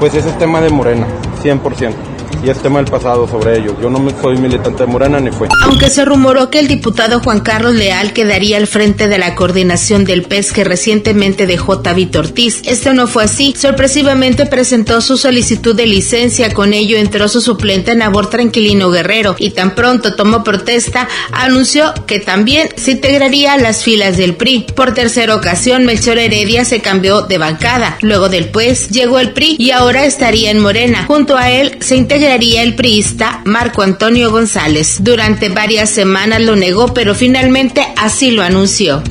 Pues ese es tema de Morena, 100% y es tema del pasado sobre ello. Yo no soy militante de Morena ni fue. Aunque se rumoró que el diputado Juan Carlos Leal quedaría al frente de la coordinación del PES que recientemente dejó Tabito Ortiz, esto no fue así. Sorpresivamente presentó su solicitud de licencia, con ello entró su suplente Nabor Tranquilino Guerrero y tan pronto tomó protesta, anunció que también se integraría a las filas del PRI. Por tercera ocasión, Melchor Heredia se cambió de bancada. Luego del PES llegó el PRI y ahora estaría en Morena. Junto a él se integra el priista Marco Antonio González. Durante varias semanas lo negó, pero finalmente así lo anunció.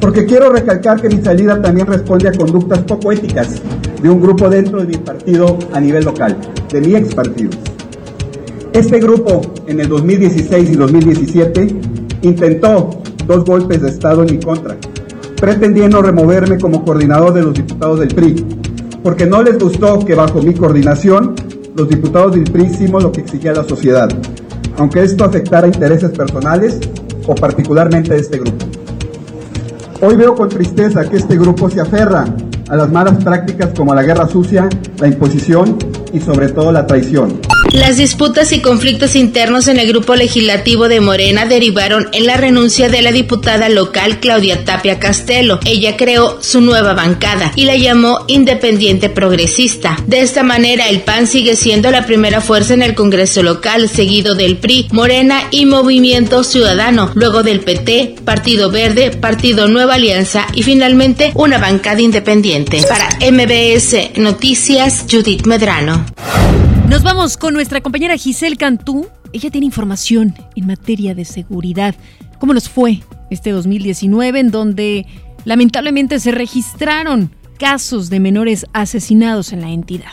Porque quiero recalcar que mi salida también responde a conductas poco éticas de un grupo dentro de mi partido a nivel local, de mi ex partido. Este grupo en el 2016 y 2017 intentó dos golpes de Estado en mi contra, pretendiendo removerme como coordinador de los diputados del PRI, porque no les gustó que bajo mi coordinación los diputados del lo que exigía la sociedad, aunque esto afectara intereses personales o particularmente de este grupo. Hoy veo con tristeza que este grupo se aferra a las malas prácticas como la guerra sucia, la imposición y sobre todo la traición. Las disputas y conflictos internos en el grupo legislativo de Morena derivaron en la renuncia de la diputada local Claudia Tapia Castelo. Ella creó su nueva bancada y la llamó Independiente Progresista. De esta manera, el PAN sigue siendo la primera fuerza en el Congreso local, seguido del PRI, Morena y Movimiento Ciudadano, luego del PT, Partido Verde, Partido Nueva Alianza y finalmente una bancada independiente. Para MBS Noticias, Judith Medrano. Nos vamos con nuestra compañera Giselle Cantú. Ella tiene información en materia de seguridad. ¿Cómo nos fue este 2019 en donde lamentablemente se registraron casos de menores asesinados en la entidad?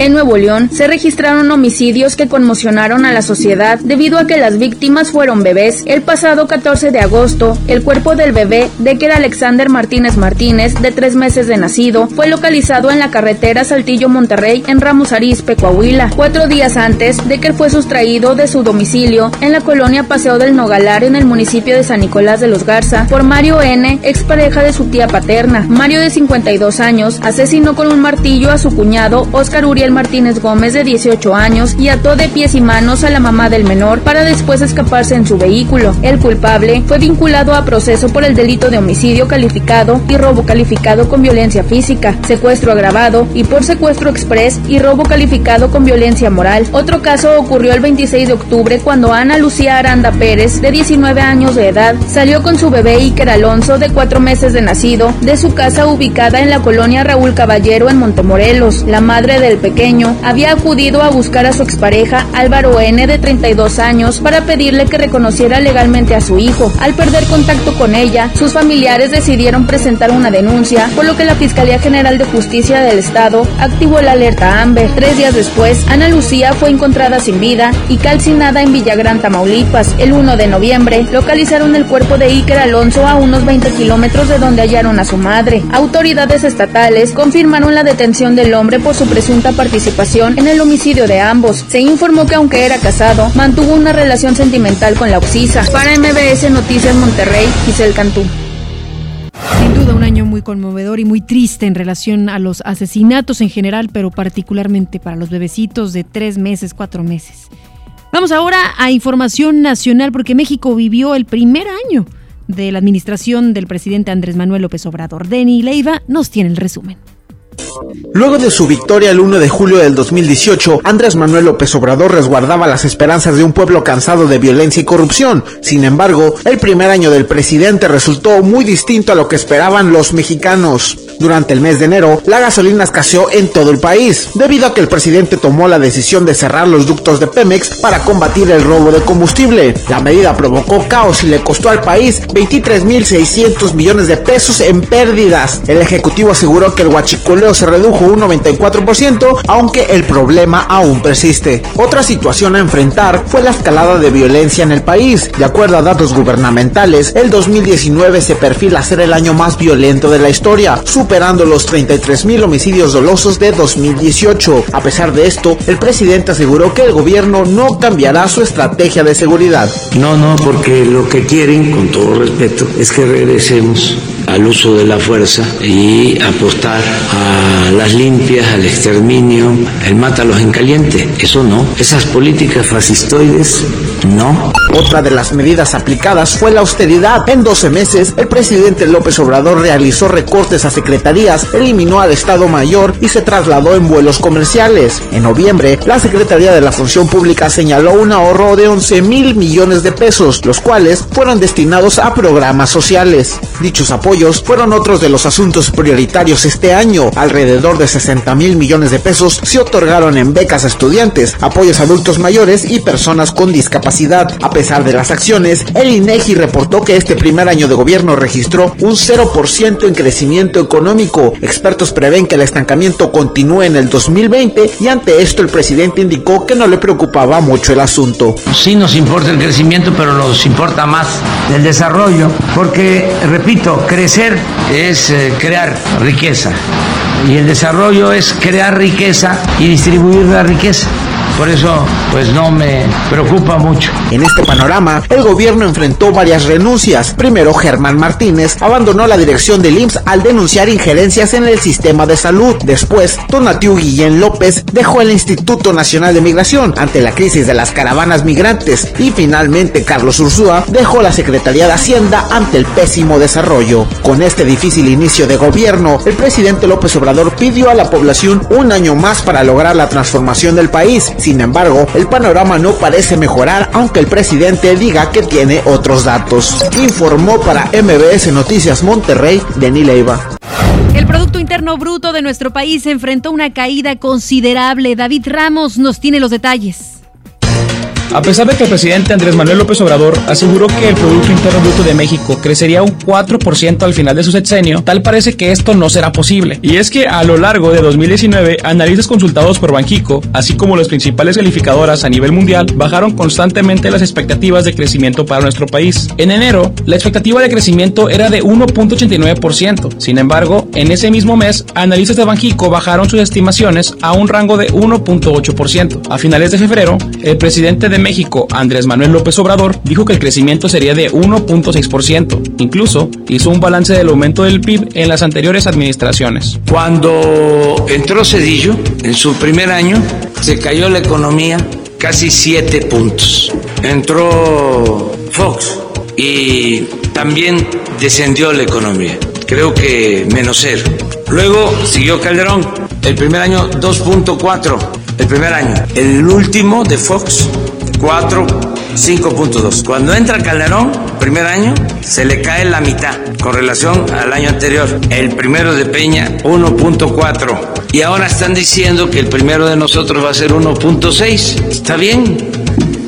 En Nuevo León se registraron homicidios que conmocionaron a la sociedad debido a que las víctimas fueron bebés. El pasado 14 de agosto, el cuerpo del bebé de que era Alexander Martínez Martínez, de tres meses de nacido, fue localizado en la carretera Saltillo-Monterrey en Ramos Arizpe, Coahuila, cuatro días antes de que fue sustraído de su domicilio en la colonia Paseo del Nogalar en el municipio de San Nicolás de los Garza por Mario N., expareja de su tía paterna. Mario, de 52 años, asesinó con un martillo a su cuñado Oscar Uriel Martínez Gómez de 18 años y ató de pies y manos a la mamá del menor para después escaparse en su vehículo. El culpable fue vinculado a proceso por el delito de homicidio calificado y robo calificado con violencia física, secuestro agravado y por secuestro express y robo calificado con violencia moral. Otro caso ocurrió el 26 de octubre cuando Ana Lucía Aranda Pérez, de 19 años de edad, salió con su bebé Iker Alonso, de 4 meses de nacido, de su casa ubicada en la colonia Raúl Caballero en Montemorelos. La madre del pequeño, había acudido a buscar a su expareja Álvaro N de 32 años para pedirle que reconociera legalmente a su hijo. Al perder contacto con ella, sus familiares decidieron presentar una denuncia, por lo que la Fiscalía General de Justicia del Estado activó la alerta Amber. Tres días después, Ana Lucía fue encontrada sin vida y calcinada en Villagrán, Tamaulipas. El 1 de noviembre, localizaron el cuerpo de Iker Alonso a unos 20 kilómetros de donde hallaron a su madre. Autoridades estatales confirmaron la detención del hombre por su presunta participación en el homicidio de ambos. Se informó que aunque era casado, mantuvo una relación sentimental con la Oxisa. Para MBS Noticias Monterrey, Giselle Cantú. Sin duda un año muy conmovedor y muy triste en relación a los asesinatos en general, pero particularmente para los bebecitos de tres meses, cuatro meses. Vamos ahora a información nacional porque México vivió el primer año de la administración del presidente Andrés Manuel López Obrador. Denny Leiva nos tiene el resumen. Luego de su victoria el 1 de julio del 2018, Andrés Manuel López Obrador resguardaba las esperanzas de un pueblo cansado de violencia y corrupción. Sin embargo, el primer año del presidente resultó muy distinto a lo que esperaban los mexicanos. Durante el mes de enero, la gasolina escaseó en todo el país, debido a que el presidente tomó la decisión de cerrar los ductos de Pemex para combatir el robo de combustible. La medida provocó caos y le costó al país 23.600 millones de pesos en pérdidas. El ejecutivo aseguró que el huachicoleo se redujo un 94%, aunque el problema aún persiste. Otra situación a enfrentar fue la escalada de violencia en el país. De acuerdo a datos gubernamentales, el 2019 se perfila ser el año más violento de la historia, superando los 33 mil homicidios dolosos de 2018. A pesar de esto, el presidente aseguró que el gobierno no cambiará su estrategia de seguridad. No, no, porque lo que quieren, con todo respeto, es que regresemos al uso de la fuerza y apostar a las limpias, al exterminio, el mátalos en caliente. Eso no. Esas políticas fascistoides, no. Otra de las medidas aplicadas fue la austeridad. En 12 meses, el presidente López Obrador realizó recortes a secretarías, eliminó al Estado Mayor y se trasladó en vuelos comerciales. En noviembre, la Secretaría de la Función Pública señaló un ahorro de 11 mil millones de pesos, los cuales fueron destinados a programas sociales. Dichos apoyos fueron otros de los asuntos prioritarios este año. Alrededor de 60 mil millones de pesos se otorgaron en becas a estudiantes, apoyos a adultos mayores y personas con discapacidad. A pesar de las acciones, el INEGI reportó que este primer año de gobierno registró un 0% en crecimiento económico. Expertos prevén que el estancamiento continúe en el 2020 y ante esto el presidente indicó que no le preocupaba mucho el asunto. Sí nos importa el crecimiento, pero nos importa más el desarrollo, porque, repito, crecer es eh, crear riqueza y el desarrollo es crear riqueza y distribuir la riqueza. Por eso, pues no me preocupa mucho. En este panorama, el gobierno enfrentó varias renuncias. Primero, Germán Martínez abandonó la dirección del IMSS al denunciar injerencias en el sistema de salud. Después, Tonatiu Guillén López dejó el Instituto Nacional de Migración ante la crisis de las caravanas migrantes. Y finalmente, Carlos Ursúa dejó la Secretaría de Hacienda ante el pésimo desarrollo. Con este difícil inicio de gobierno, el presidente López Obrador pidió a la población un año más para lograr la transformación del país. Embargo, el panorama no parece mejorar aunque el presidente diga que tiene otros datos. Informó para MBS Noticias Monterrey, Denis Leiva. El Producto Interno Bruto de nuestro país enfrentó una caída considerable. David Ramos nos tiene los detalles. A pesar de que el presidente Andrés Manuel López Obrador aseguró que el Producto Interno Bruto de México crecería un 4% al final de su sexenio, tal parece que esto no será posible. Y es que a lo largo de 2019, analistas consultados por Banjico, así como las principales calificadoras a nivel mundial, bajaron constantemente las expectativas de crecimiento para nuestro país. En enero, la expectativa de crecimiento era de 1.89%. Sin embargo, en ese mismo mes, analistas de Banjico bajaron sus estimaciones a un rango de 1.8%. A finales de febrero, el presidente de México, Andrés Manuel López Obrador, dijo que el crecimiento sería de 1.6%. Incluso hizo un balance del aumento del PIB en las anteriores administraciones. Cuando entró Cedillo, en su primer año, se cayó la economía casi 7 puntos. Entró Fox y también descendió la economía. Creo que menos cero. Luego siguió Calderón. El primer año 2.4. El primer año. El último de Fox 4, 5.2. Cuando entra Calderón, primer año, se le cae la mitad con relación al año anterior. El primero de Peña, 1.4. Y ahora están diciendo que el primero de nosotros va a ser 1.6. Está bien,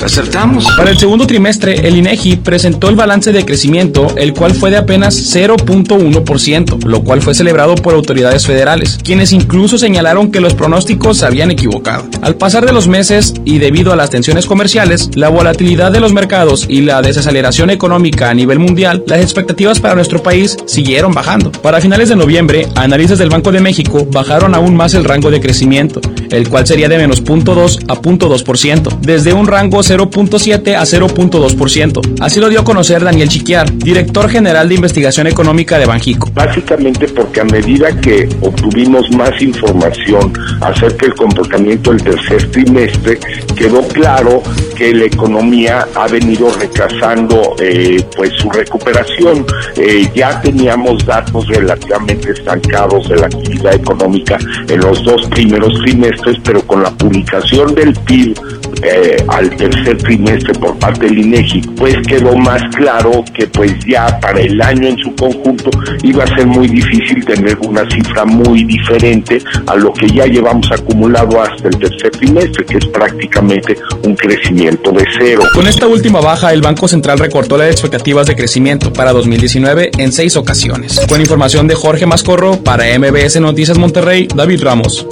acertamos. Para el segundo trimestre, el INEGI presentó el balance de crecimiento, el cual fue de apenas 0.1%, lo cual fue celebrado por autoridades federales, quienes incluso señalaron que los pronósticos se habían equivocado. Al pasar de los meses y debido a las tensiones comerciales, la volatilidad de los mercados y la desaceleración económica a nivel mundial, las expectativas para nuestro país siguieron bajando. Para finales de noviembre, analistas del Banco de México bajaron aún más el rango de crecimiento, el cual sería de menos 0.2 a 0.2%, desde un rango 0.7 a 0.2%. Así lo dio a conocer Daniel Chiquiar, director general de investigación económica de Banjico. Básicamente porque a medida que obtuvimos más información acerca del comportamiento del tercer trimestre, quedó claro que la economía ha venido retrasando eh, pues su recuperación. Eh, ya teníamos datos relativamente estancados de la actividad económica en los dos primeros trimestres, pero con la publicación del PIB eh, al tercer trimestre por parte del INEGI, pues quedó más claro que pues ya para el año en su conjunto iba a ser muy difícil tener una cifra muy diferente a lo que ya llevamos acumulado hasta el tercer trimestre, que es prácticamente un crecimiento de cero. Con esta última baja, el Banco Central recortó las expectativas de crecimiento para 2019 en seis ocasiones. Con información de Jorge Mascorro, para MBS Noticias Monterrey, David Ramos.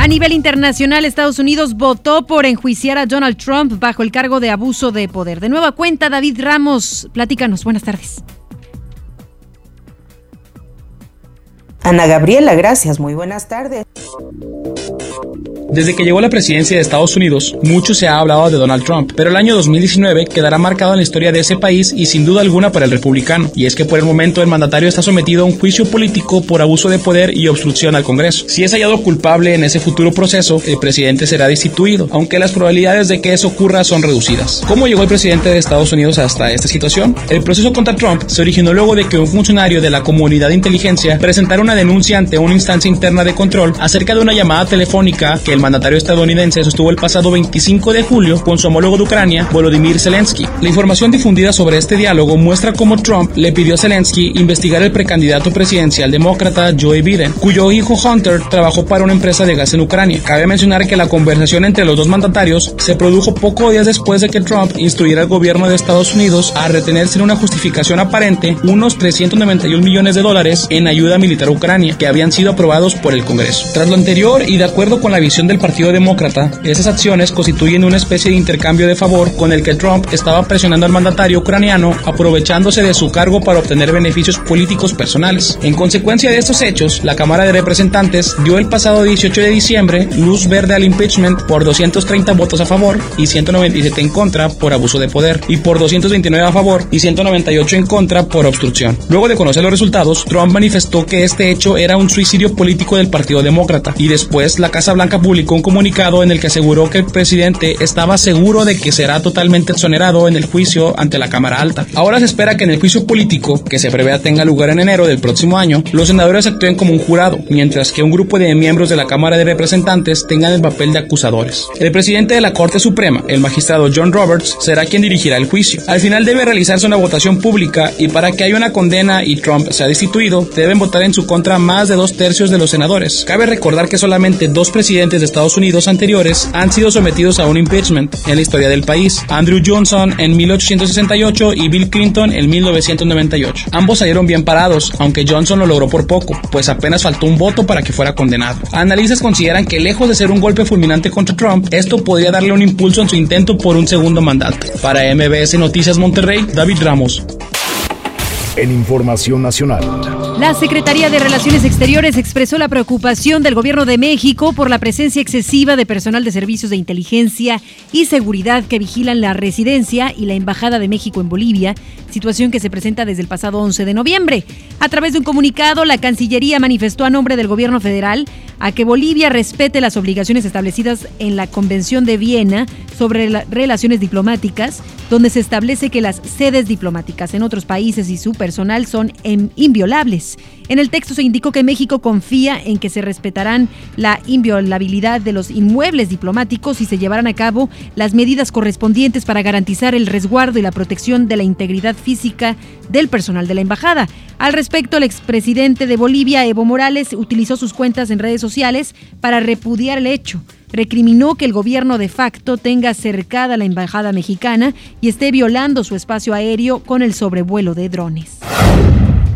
A nivel internacional, Estados Unidos votó por enjuiciar a Donald Trump bajo el cargo de abuso de poder. De nueva cuenta, David Ramos, platícanos. Buenas tardes. Ana Gabriela, gracias. Muy buenas tardes. Desde que llegó la presidencia de Estados Unidos, mucho se ha hablado de Donald Trump, pero el año 2019 quedará marcado en la historia de ese país y sin duda alguna para el republicano. Y es que por el momento el mandatario está sometido a un juicio político por abuso de poder y obstrucción al Congreso. Si es hallado culpable en ese futuro proceso, el presidente será destituido, aunque las probabilidades de que eso ocurra son reducidas. ¿Cómo llegó el presidente de Estados Unidos hasta esta situación? El proceso contra Trump se originó luego de que un funcionario de la comunidad de inteligencia presentara una denuncia ante una instancia interna de control acerca de una llamada telefónica que el mandatario estadounidense sostuvo el pasado 25 de julio con su homólogo de Ucrania, Volodymyr Zelensky. La información difundida sobre este diálogo muestra cómo Trump le pidió a Zelensky investigar el precandidato presidencial demócrata Joe Biden, cuyo hijo Hunter trabajó para una empresa de gas en Ucrania. Cabe mencionar que la conversación entre los dos mandatarios se produjo pocos días después de que Trump instruyera al gobierno de Estados Unidos a retener sin una justificación aparente unos 391 millones de dólares en ayuda militar a Ucrania que habían sido aprobados por el Congreso. Tras lo anterior y de acuerdo con la visión del Partido Demócrata, esas acciones constituyen una especie de intercambio de favor con el que Trump estaba presionando al mandatario ucraniano aprovechándose de su cargo para obtener beneficios políticos personales. En consecuencia de estos hechos, la Cámara de Representantes dio el pasado 18 de diciembre luz verde al impeachment por 230 votos a favor y 197 en contra por abuso de poder y por 229 a favor y 198 en contra por obstrucción. Luego de conocer los resultados, Trump manifestó que este hecho era un suicidio político del Partido Demócrata y después la Casa Blanca publicó un comunicado en el que aseguró que el presidente estaba seguro de que será totalmente exonerado en el juicio ante la Cámara Alta. Ahora se espera que en el juicio político, que se prevé tenga lugar en enero del próximo año, los senadores actúen como un jurado, mientras que un grupo de miembros de la Cámara de Representantes tengan el papel de acusadores. El presidente de la Corte Suprema, el magistrado John Roberts, será quien dirigirá el juicio. Al final debe realizarse una votación pública y para que haya una condena y Trump sea destituido, deben votar en su contra más de dos tercios de los senadores. Cabe recordar que solamente dos presidentes de Estados Unidos anteriores han sido sometidos a un impeachment en la historia del país, Andrew Johnson en 1868 y Bill Clinton en 1998. Ambos salieron bien parados, aunque Johnson lo logró por poco, pues apenas faltó un voto para que fuera condenado. Analistas consideran que lejos de ser un golpe fulminante contra Trump, esto podría darle un impulso en su intento por un segundo mandato. Para MBS Noticias Monterrey, David Ramos. En Información Nacional. La Secretaría de Relaciones Exteriores expresó la preocupación del Gobierno de México por la presencia excesiva de personal de servicios de inteligencia y seguridad que vigilan la residencia y la Embajada de México en Bolivia, situación que se presenta desde el pasado 11 de noviembre. A través de un comunicado, la Cancillería manifestó a nombre del Gobierno federal a que Bolivia respete las obligaciones establecidas en la Convención de Viena sobre relaciones diplomáticas, donde se establece que las sedes diplomáticas en otros países y su personal son em, inviolables. En el texto se indicó que México confía en que se respetarán la inviolabilidad de los inmuebles diplomáticos y se llevarán a cabo las medidas correspondientes para garantizar el resguardo y la protección de la integridad física del personal de la embajada. Al respecto, el expresidente de Bolivia, Evo Morales, utilizó sus cuentas en redes sociales para repudiar el hecho recriminó que el gobierno de facto tenga cercada la embajada mexicana y esté violando su espacio aéreo con el sobrevuelo de drones.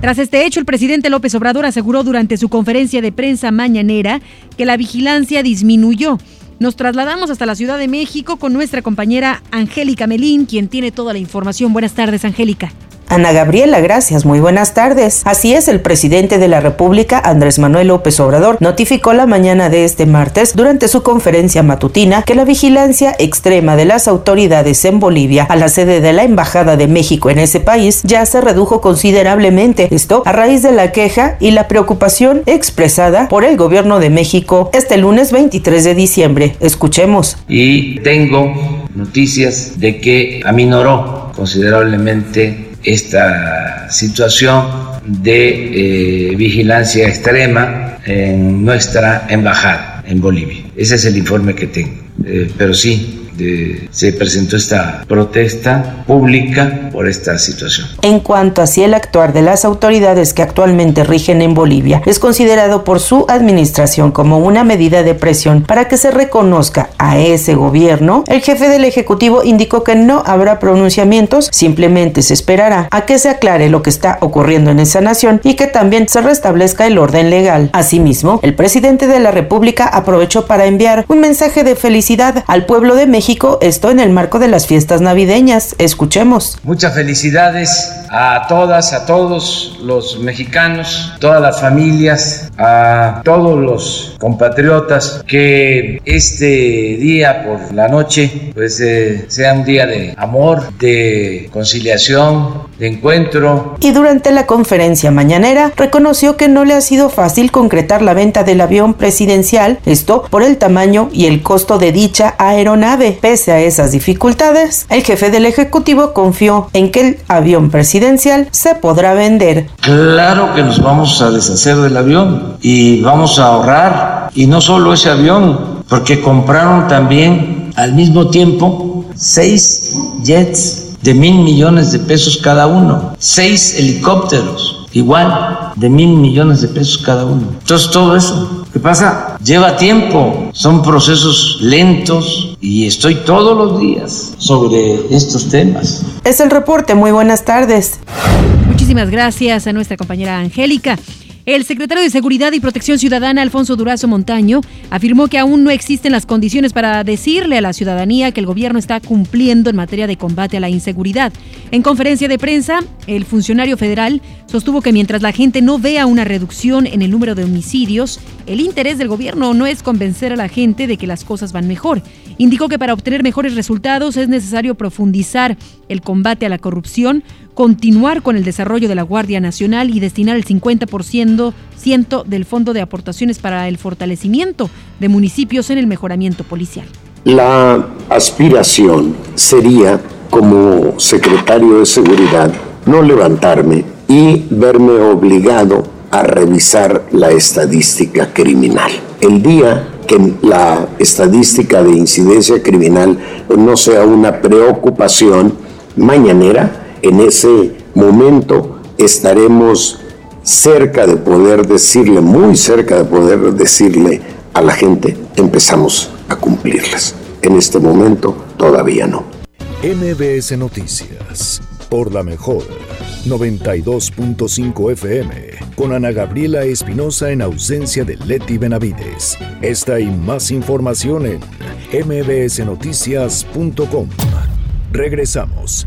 Tras este hecho, el presidente López Obrador aseguró durante su conferencia de prensa mañanera que la vigilancia disminuyó. Nos trasladamos hasta la Ciudad de México con nuestra compañera Angélica Melín, quien tiene toda la información. Buenas tardes, Angélica. Ana Gabriela, gracias, muy buenas tardes. Así es, el presidente de la República, Andrés Manuel López Obrador, notificó la mañana de este martes, durante su conferencia matutina, que la vigilancia extrema de las autoridades en Bolivia a la sede de la Embajada de México en ese país ya se redujo considerablemente. Esto a raíz de la queja y la preocupación expresada por el gobierno de México este lunes 23 de diciembre. Escuchemos. Y tengo noticias de que aminoró considerablemente esta situación de eh, vigilancia extrema en nuestra embajada en Bolivia. Ese es el informe que tengo. Eh, pero sí, se presentó esta protesta pública por esta situación. En cuanto a si el actuar de las autoridades que actualmente rigen en Bolivia es considerado por su administración como una medida de presión para que se reconozca a ese gobierno, el jefe del Ejecutivo indicó que no habrá pronunciamientos, simplemente se esperará a que se aclare lo que está ocurriendo en esa nación y que también se restablezca el orden legal. Asimismo, el presidente de la República aprovechó para enviar un mensaje de felicidad al pueblo de México esto en el marco de las fiestas navideñas. Escuchemos. Muchas felicidades a todas, a todos los mexicanos, todas las familias, a todos los compatriotas, que este día por la noche pues eh, sea un día de amor, de conciliación, de encuentro. Y durante la conferencia mañanera reconoció que no le ha sido fácil concretar la venta del avión presidencial, esto por el tamaño y el costo de dicha aeronave. Pese a esas dificultades, el jefe del Ejecutivo confió en que el avión presidencial se podrá vender. Claro que nos vamos a deshacer del avión y vamos a ahorrar. Y no solo ese avión, porque compraron también al mismo tiempo seis jets de mil millones de pesos cada uno, seis helicópteros igual de mil millones de pesos cada uno. Entonces todo eso, ¿qué pasa? Lleva tiempo, son procesos lentos y estoy todos los días sobre estos temas. Es el reporte, muy buenas tardes. Muchísimas gracias a nuestra compañera Angélica. El secretario de Seguridad y Protección Ciudadana, Alfonso Durazo Montaño, afirmó que aún no existen las condiciones para decirle a la ciudadanía que el gobierno está cumpliendo en materia de combate a la inseguridad. En conferencia de prensa, el funcionario federal sostuvo que mientras la gente no vea una reducción en el número de homicidios, el interés del gobierno no es convencer a la gente de que las cosas van mejor. Indicó que para obtener mejores resultados es necesario profundizar el combate a la corrupción, continuar con el desarrollo de la Guardia Nacional y destinar el 50% del Fondo de Aportaciones para el fortalecimiento de municipios en el mejoramiento policial. La aspiración sería, como secretario de Seguridad, no levantarme y verme obligado a revisar la estadística criminal. El día que la estadística de incidencia criminal no sea una preocupación mañanera, en ese momento estaremos cerca de poder decirle, muy cerca de poder decirle a la gente, empezamos a cumplirlas. En este momento todavía no. MBS Noticias, por la mejor, 92.5 FM, con Ana Gabriela Espinosa en ausencia de Leti Benavides. Esta y más información en mbsnoticias.com. Regresamos.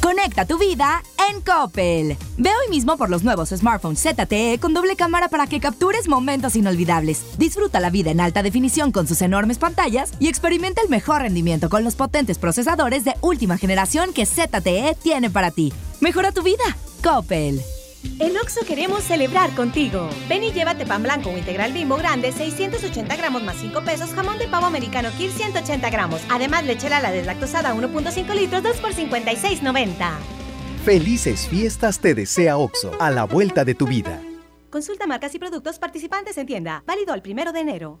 Conecta tu vida en Coppel. Ve hoy mismo por los nuevos smartphones ZTE con doble cámara para que captures momentos inolvidables. Disfruta la vida en alta definición con sus enormes pantallas y experimenta el mejor rendimiento con los potentes procesadores de última generación que ZTE tiene para ti. Mejora tu vida. Coppel. En Oxo queremos celebrar contigo. Ven y llévate pan blanco o integral bimbo grande, 680 gramos más 5 pesos, jamón de pavo americano Kir 180 gramos. Además, leche la deslactosada 1.5 litros, 2 por 56.90. Felices fiestas te desea Oxo, a la vuelta de tu vida. Consulta marcas y productos participantes en tienda. Válido el primero de enero.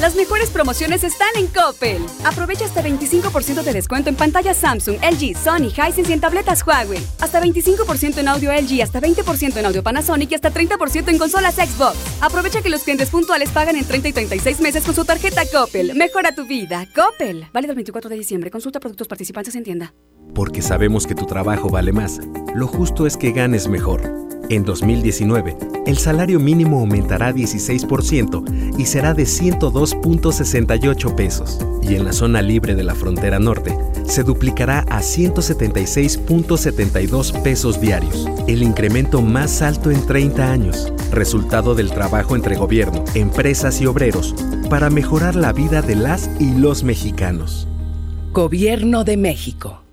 Las mejores promociones están en Coppel. Aprovecha hasta 25% de descuento en pantallas Samsung, LG, Sony, Hisense y en tabletas Huawei. Hasta 25% en audio LG, hasta 20% en audio Panasonic y hasta 30% en consolas Xbox. Aprovecha que los clientes puntuales pagan en 30 y 36 meses con su tarjeta Coppel. Mejora tu vida. Coppel. Válido el 24 de diciembre. Consulta productos participantes en tienda. Porque sabemos que tu trabajo vale más. Lo justo es que ganes mejor. En 2019, el salario mínimo aumentará 16% y será de 102.68 pesos. Y en la zona libre de la frontera norte, se duplicará a 176.72 pesos diarios, el incremento más alto en 30 años, resultado del trabajo entre gobierno, empresas y obreros para mejorar la vida de las y los mexicanos. Gobierno de México.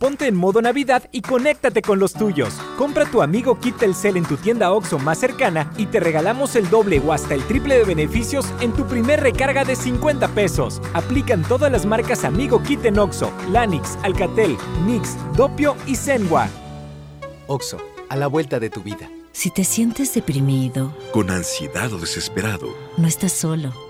Ponte en modo Navidad y conéctate con los tuyos. Compra tu amigo Kit Telcel en tu tienda OXO más cercana y te regalamos el doble o hasta el triple de beneficios en tu primer recarga de 50 pesos. Aplican todas las marcas Amigo Kit en OXO, Lanix, Alcatel, Nix, Dopio y Zenwa. OXO, a la vuelta de tu vida. Si te sientes deprimido, con ansiedad o desesperado, no estás solo.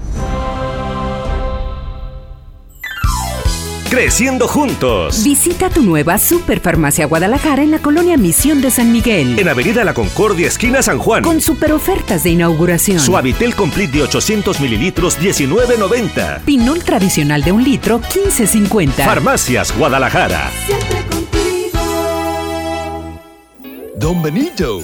Creciendo juntos. Visita tu nueva Superfarmacia Guadalajara en la colonia Misión de San Miguel. En Avenida La Concordia, esquina San Juan. Con super ofertas de inauguración. Suavitel Complete de 800 mililitros, 19.90. Pinol tradicional de un litro, 15.50. Farmacias Guadalajara. Siempre contigo. Don Benito.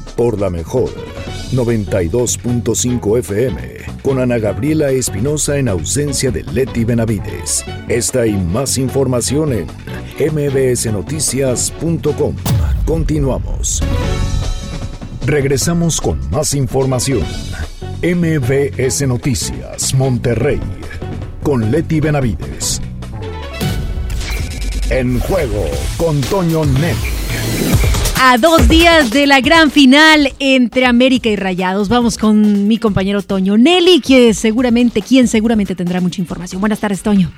por la mejor 92.5 FM, con Ana Gabriela Espinosa en ausencia de Leti Benavides. Esta y más información en mbsnoticias.com. Continuamos. Regresamos con más información. MBS Noticias, Monterrey, con Leti Benavides. En juego con Toño Net. A dos días de la gran final entre América y Rayados, vamos con mi compañero Toño Nelly, seguramente, quien seguramente tendrá mucha información. Buenas tardes, Toño.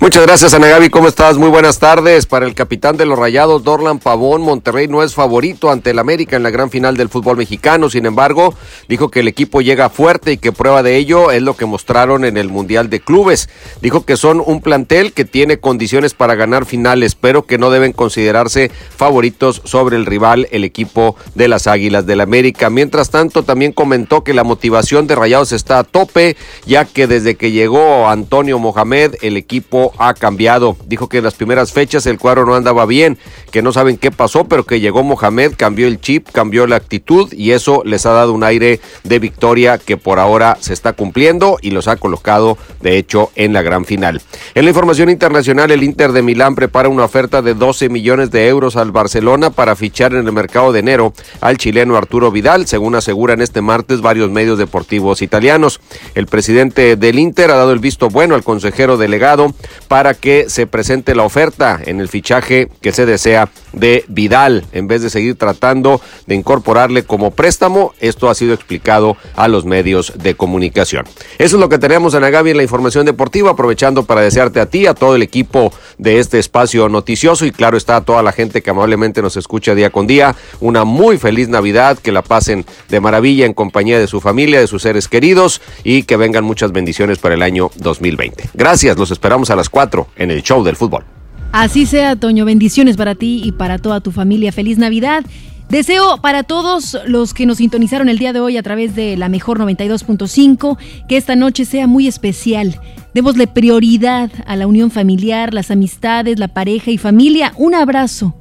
Muchas gracias, Ana. ¿Cómo estás? Muy buenas tardes. Para el capitán de los Rayados, Dorlan Pavón, Monterrey no es favorito ante el América en la gran final del fútbol mexicano. Sin embargo, dijo que el equipo llega fuerte y que prueba de ello es lo que mostraron en el Mundial de Clubes. Dijo que son un plantel que tiene condiciones para ganar finales, pero que no deben considerarse favoritos sobre el rival, el equipo de las Águilas del América. Mientras tanto, también comentó que la motivación de Rayados está a tope, ya que desde que llegó Antonio Mohamed, el equipo ha cambiado. Dijo que en las primeras fechas el cuadro no andaba bien, que no saben qué pasó, pero que llegó Mohamed, cambió el chip, cambió la actitud y eso les ha dado un aire de victoria que por ahora se está cumpliendo y los ha colocado de hecho en la gran final. En la información internacional, el Inter de Milán prepara una oferta de 12 millones de euros al Barcelona para fichar en el mercado de enero al chileno Arturo Vidal, según aseguran este martes varios medios deportivos italianos. El presidente del Inter ha dado el visto bueno al consejero delegado para que se presente la oferta en el fichaje que se desea de Vidal, en vez de seguir tratando de incorporarle como préstamo. Esto ha sido explicado a los medios de comunicación. Eso es lo que tenemos, Ana Gaby, en la información deportiva, aprovechando para desearte a ti, a todo el equipo de este espacio noticioso y claro está a toda la gente que amablemente nos escucha día con día, una muy feliz Navidad, que la pasen de maravilla en compañía de su familia, de sus seres queridos y que vengan muchas bendiciones para el año 2020. Gracias, los esperamos a las 4 en el show del fútbol. Así sea, Toño. Bendiciones para ti y para toda tu familia. Feliz Navidad. Deseo para todos los que nos sintonizaron el día de hoy a través de la mejor 92.5 que esta noche sea muy especial. Démosle prioridad a la unión familiar, las amistades, la pareja y familia. Un abrazo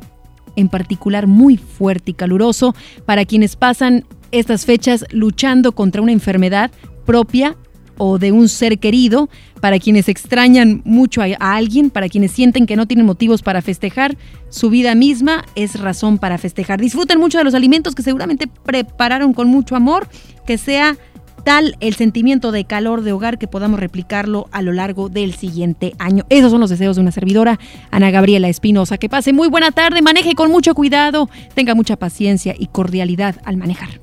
en particular muy fuerte y caluroso para quienes pasan estas fechas luchando contra una enfermedad propia o de un ser querido, para quienes extrañan mucho a, alguien, para quienes sienten que no tienen motivos para festejar, su vida misma es razón para festejar. Disfruten mucho de los alimentos que seguramente prepararon con mucho amor, que sea tal el sentimiento de calor de hogar que podamos replicarlo a lo largo del siguiente año. Esos son los deseos de una servidora, Ana Gabriela Espinosa. Que pase muy buena tarde, maneje con mucho cuidado, tenga mucha paciencia y cordialidad al manejar.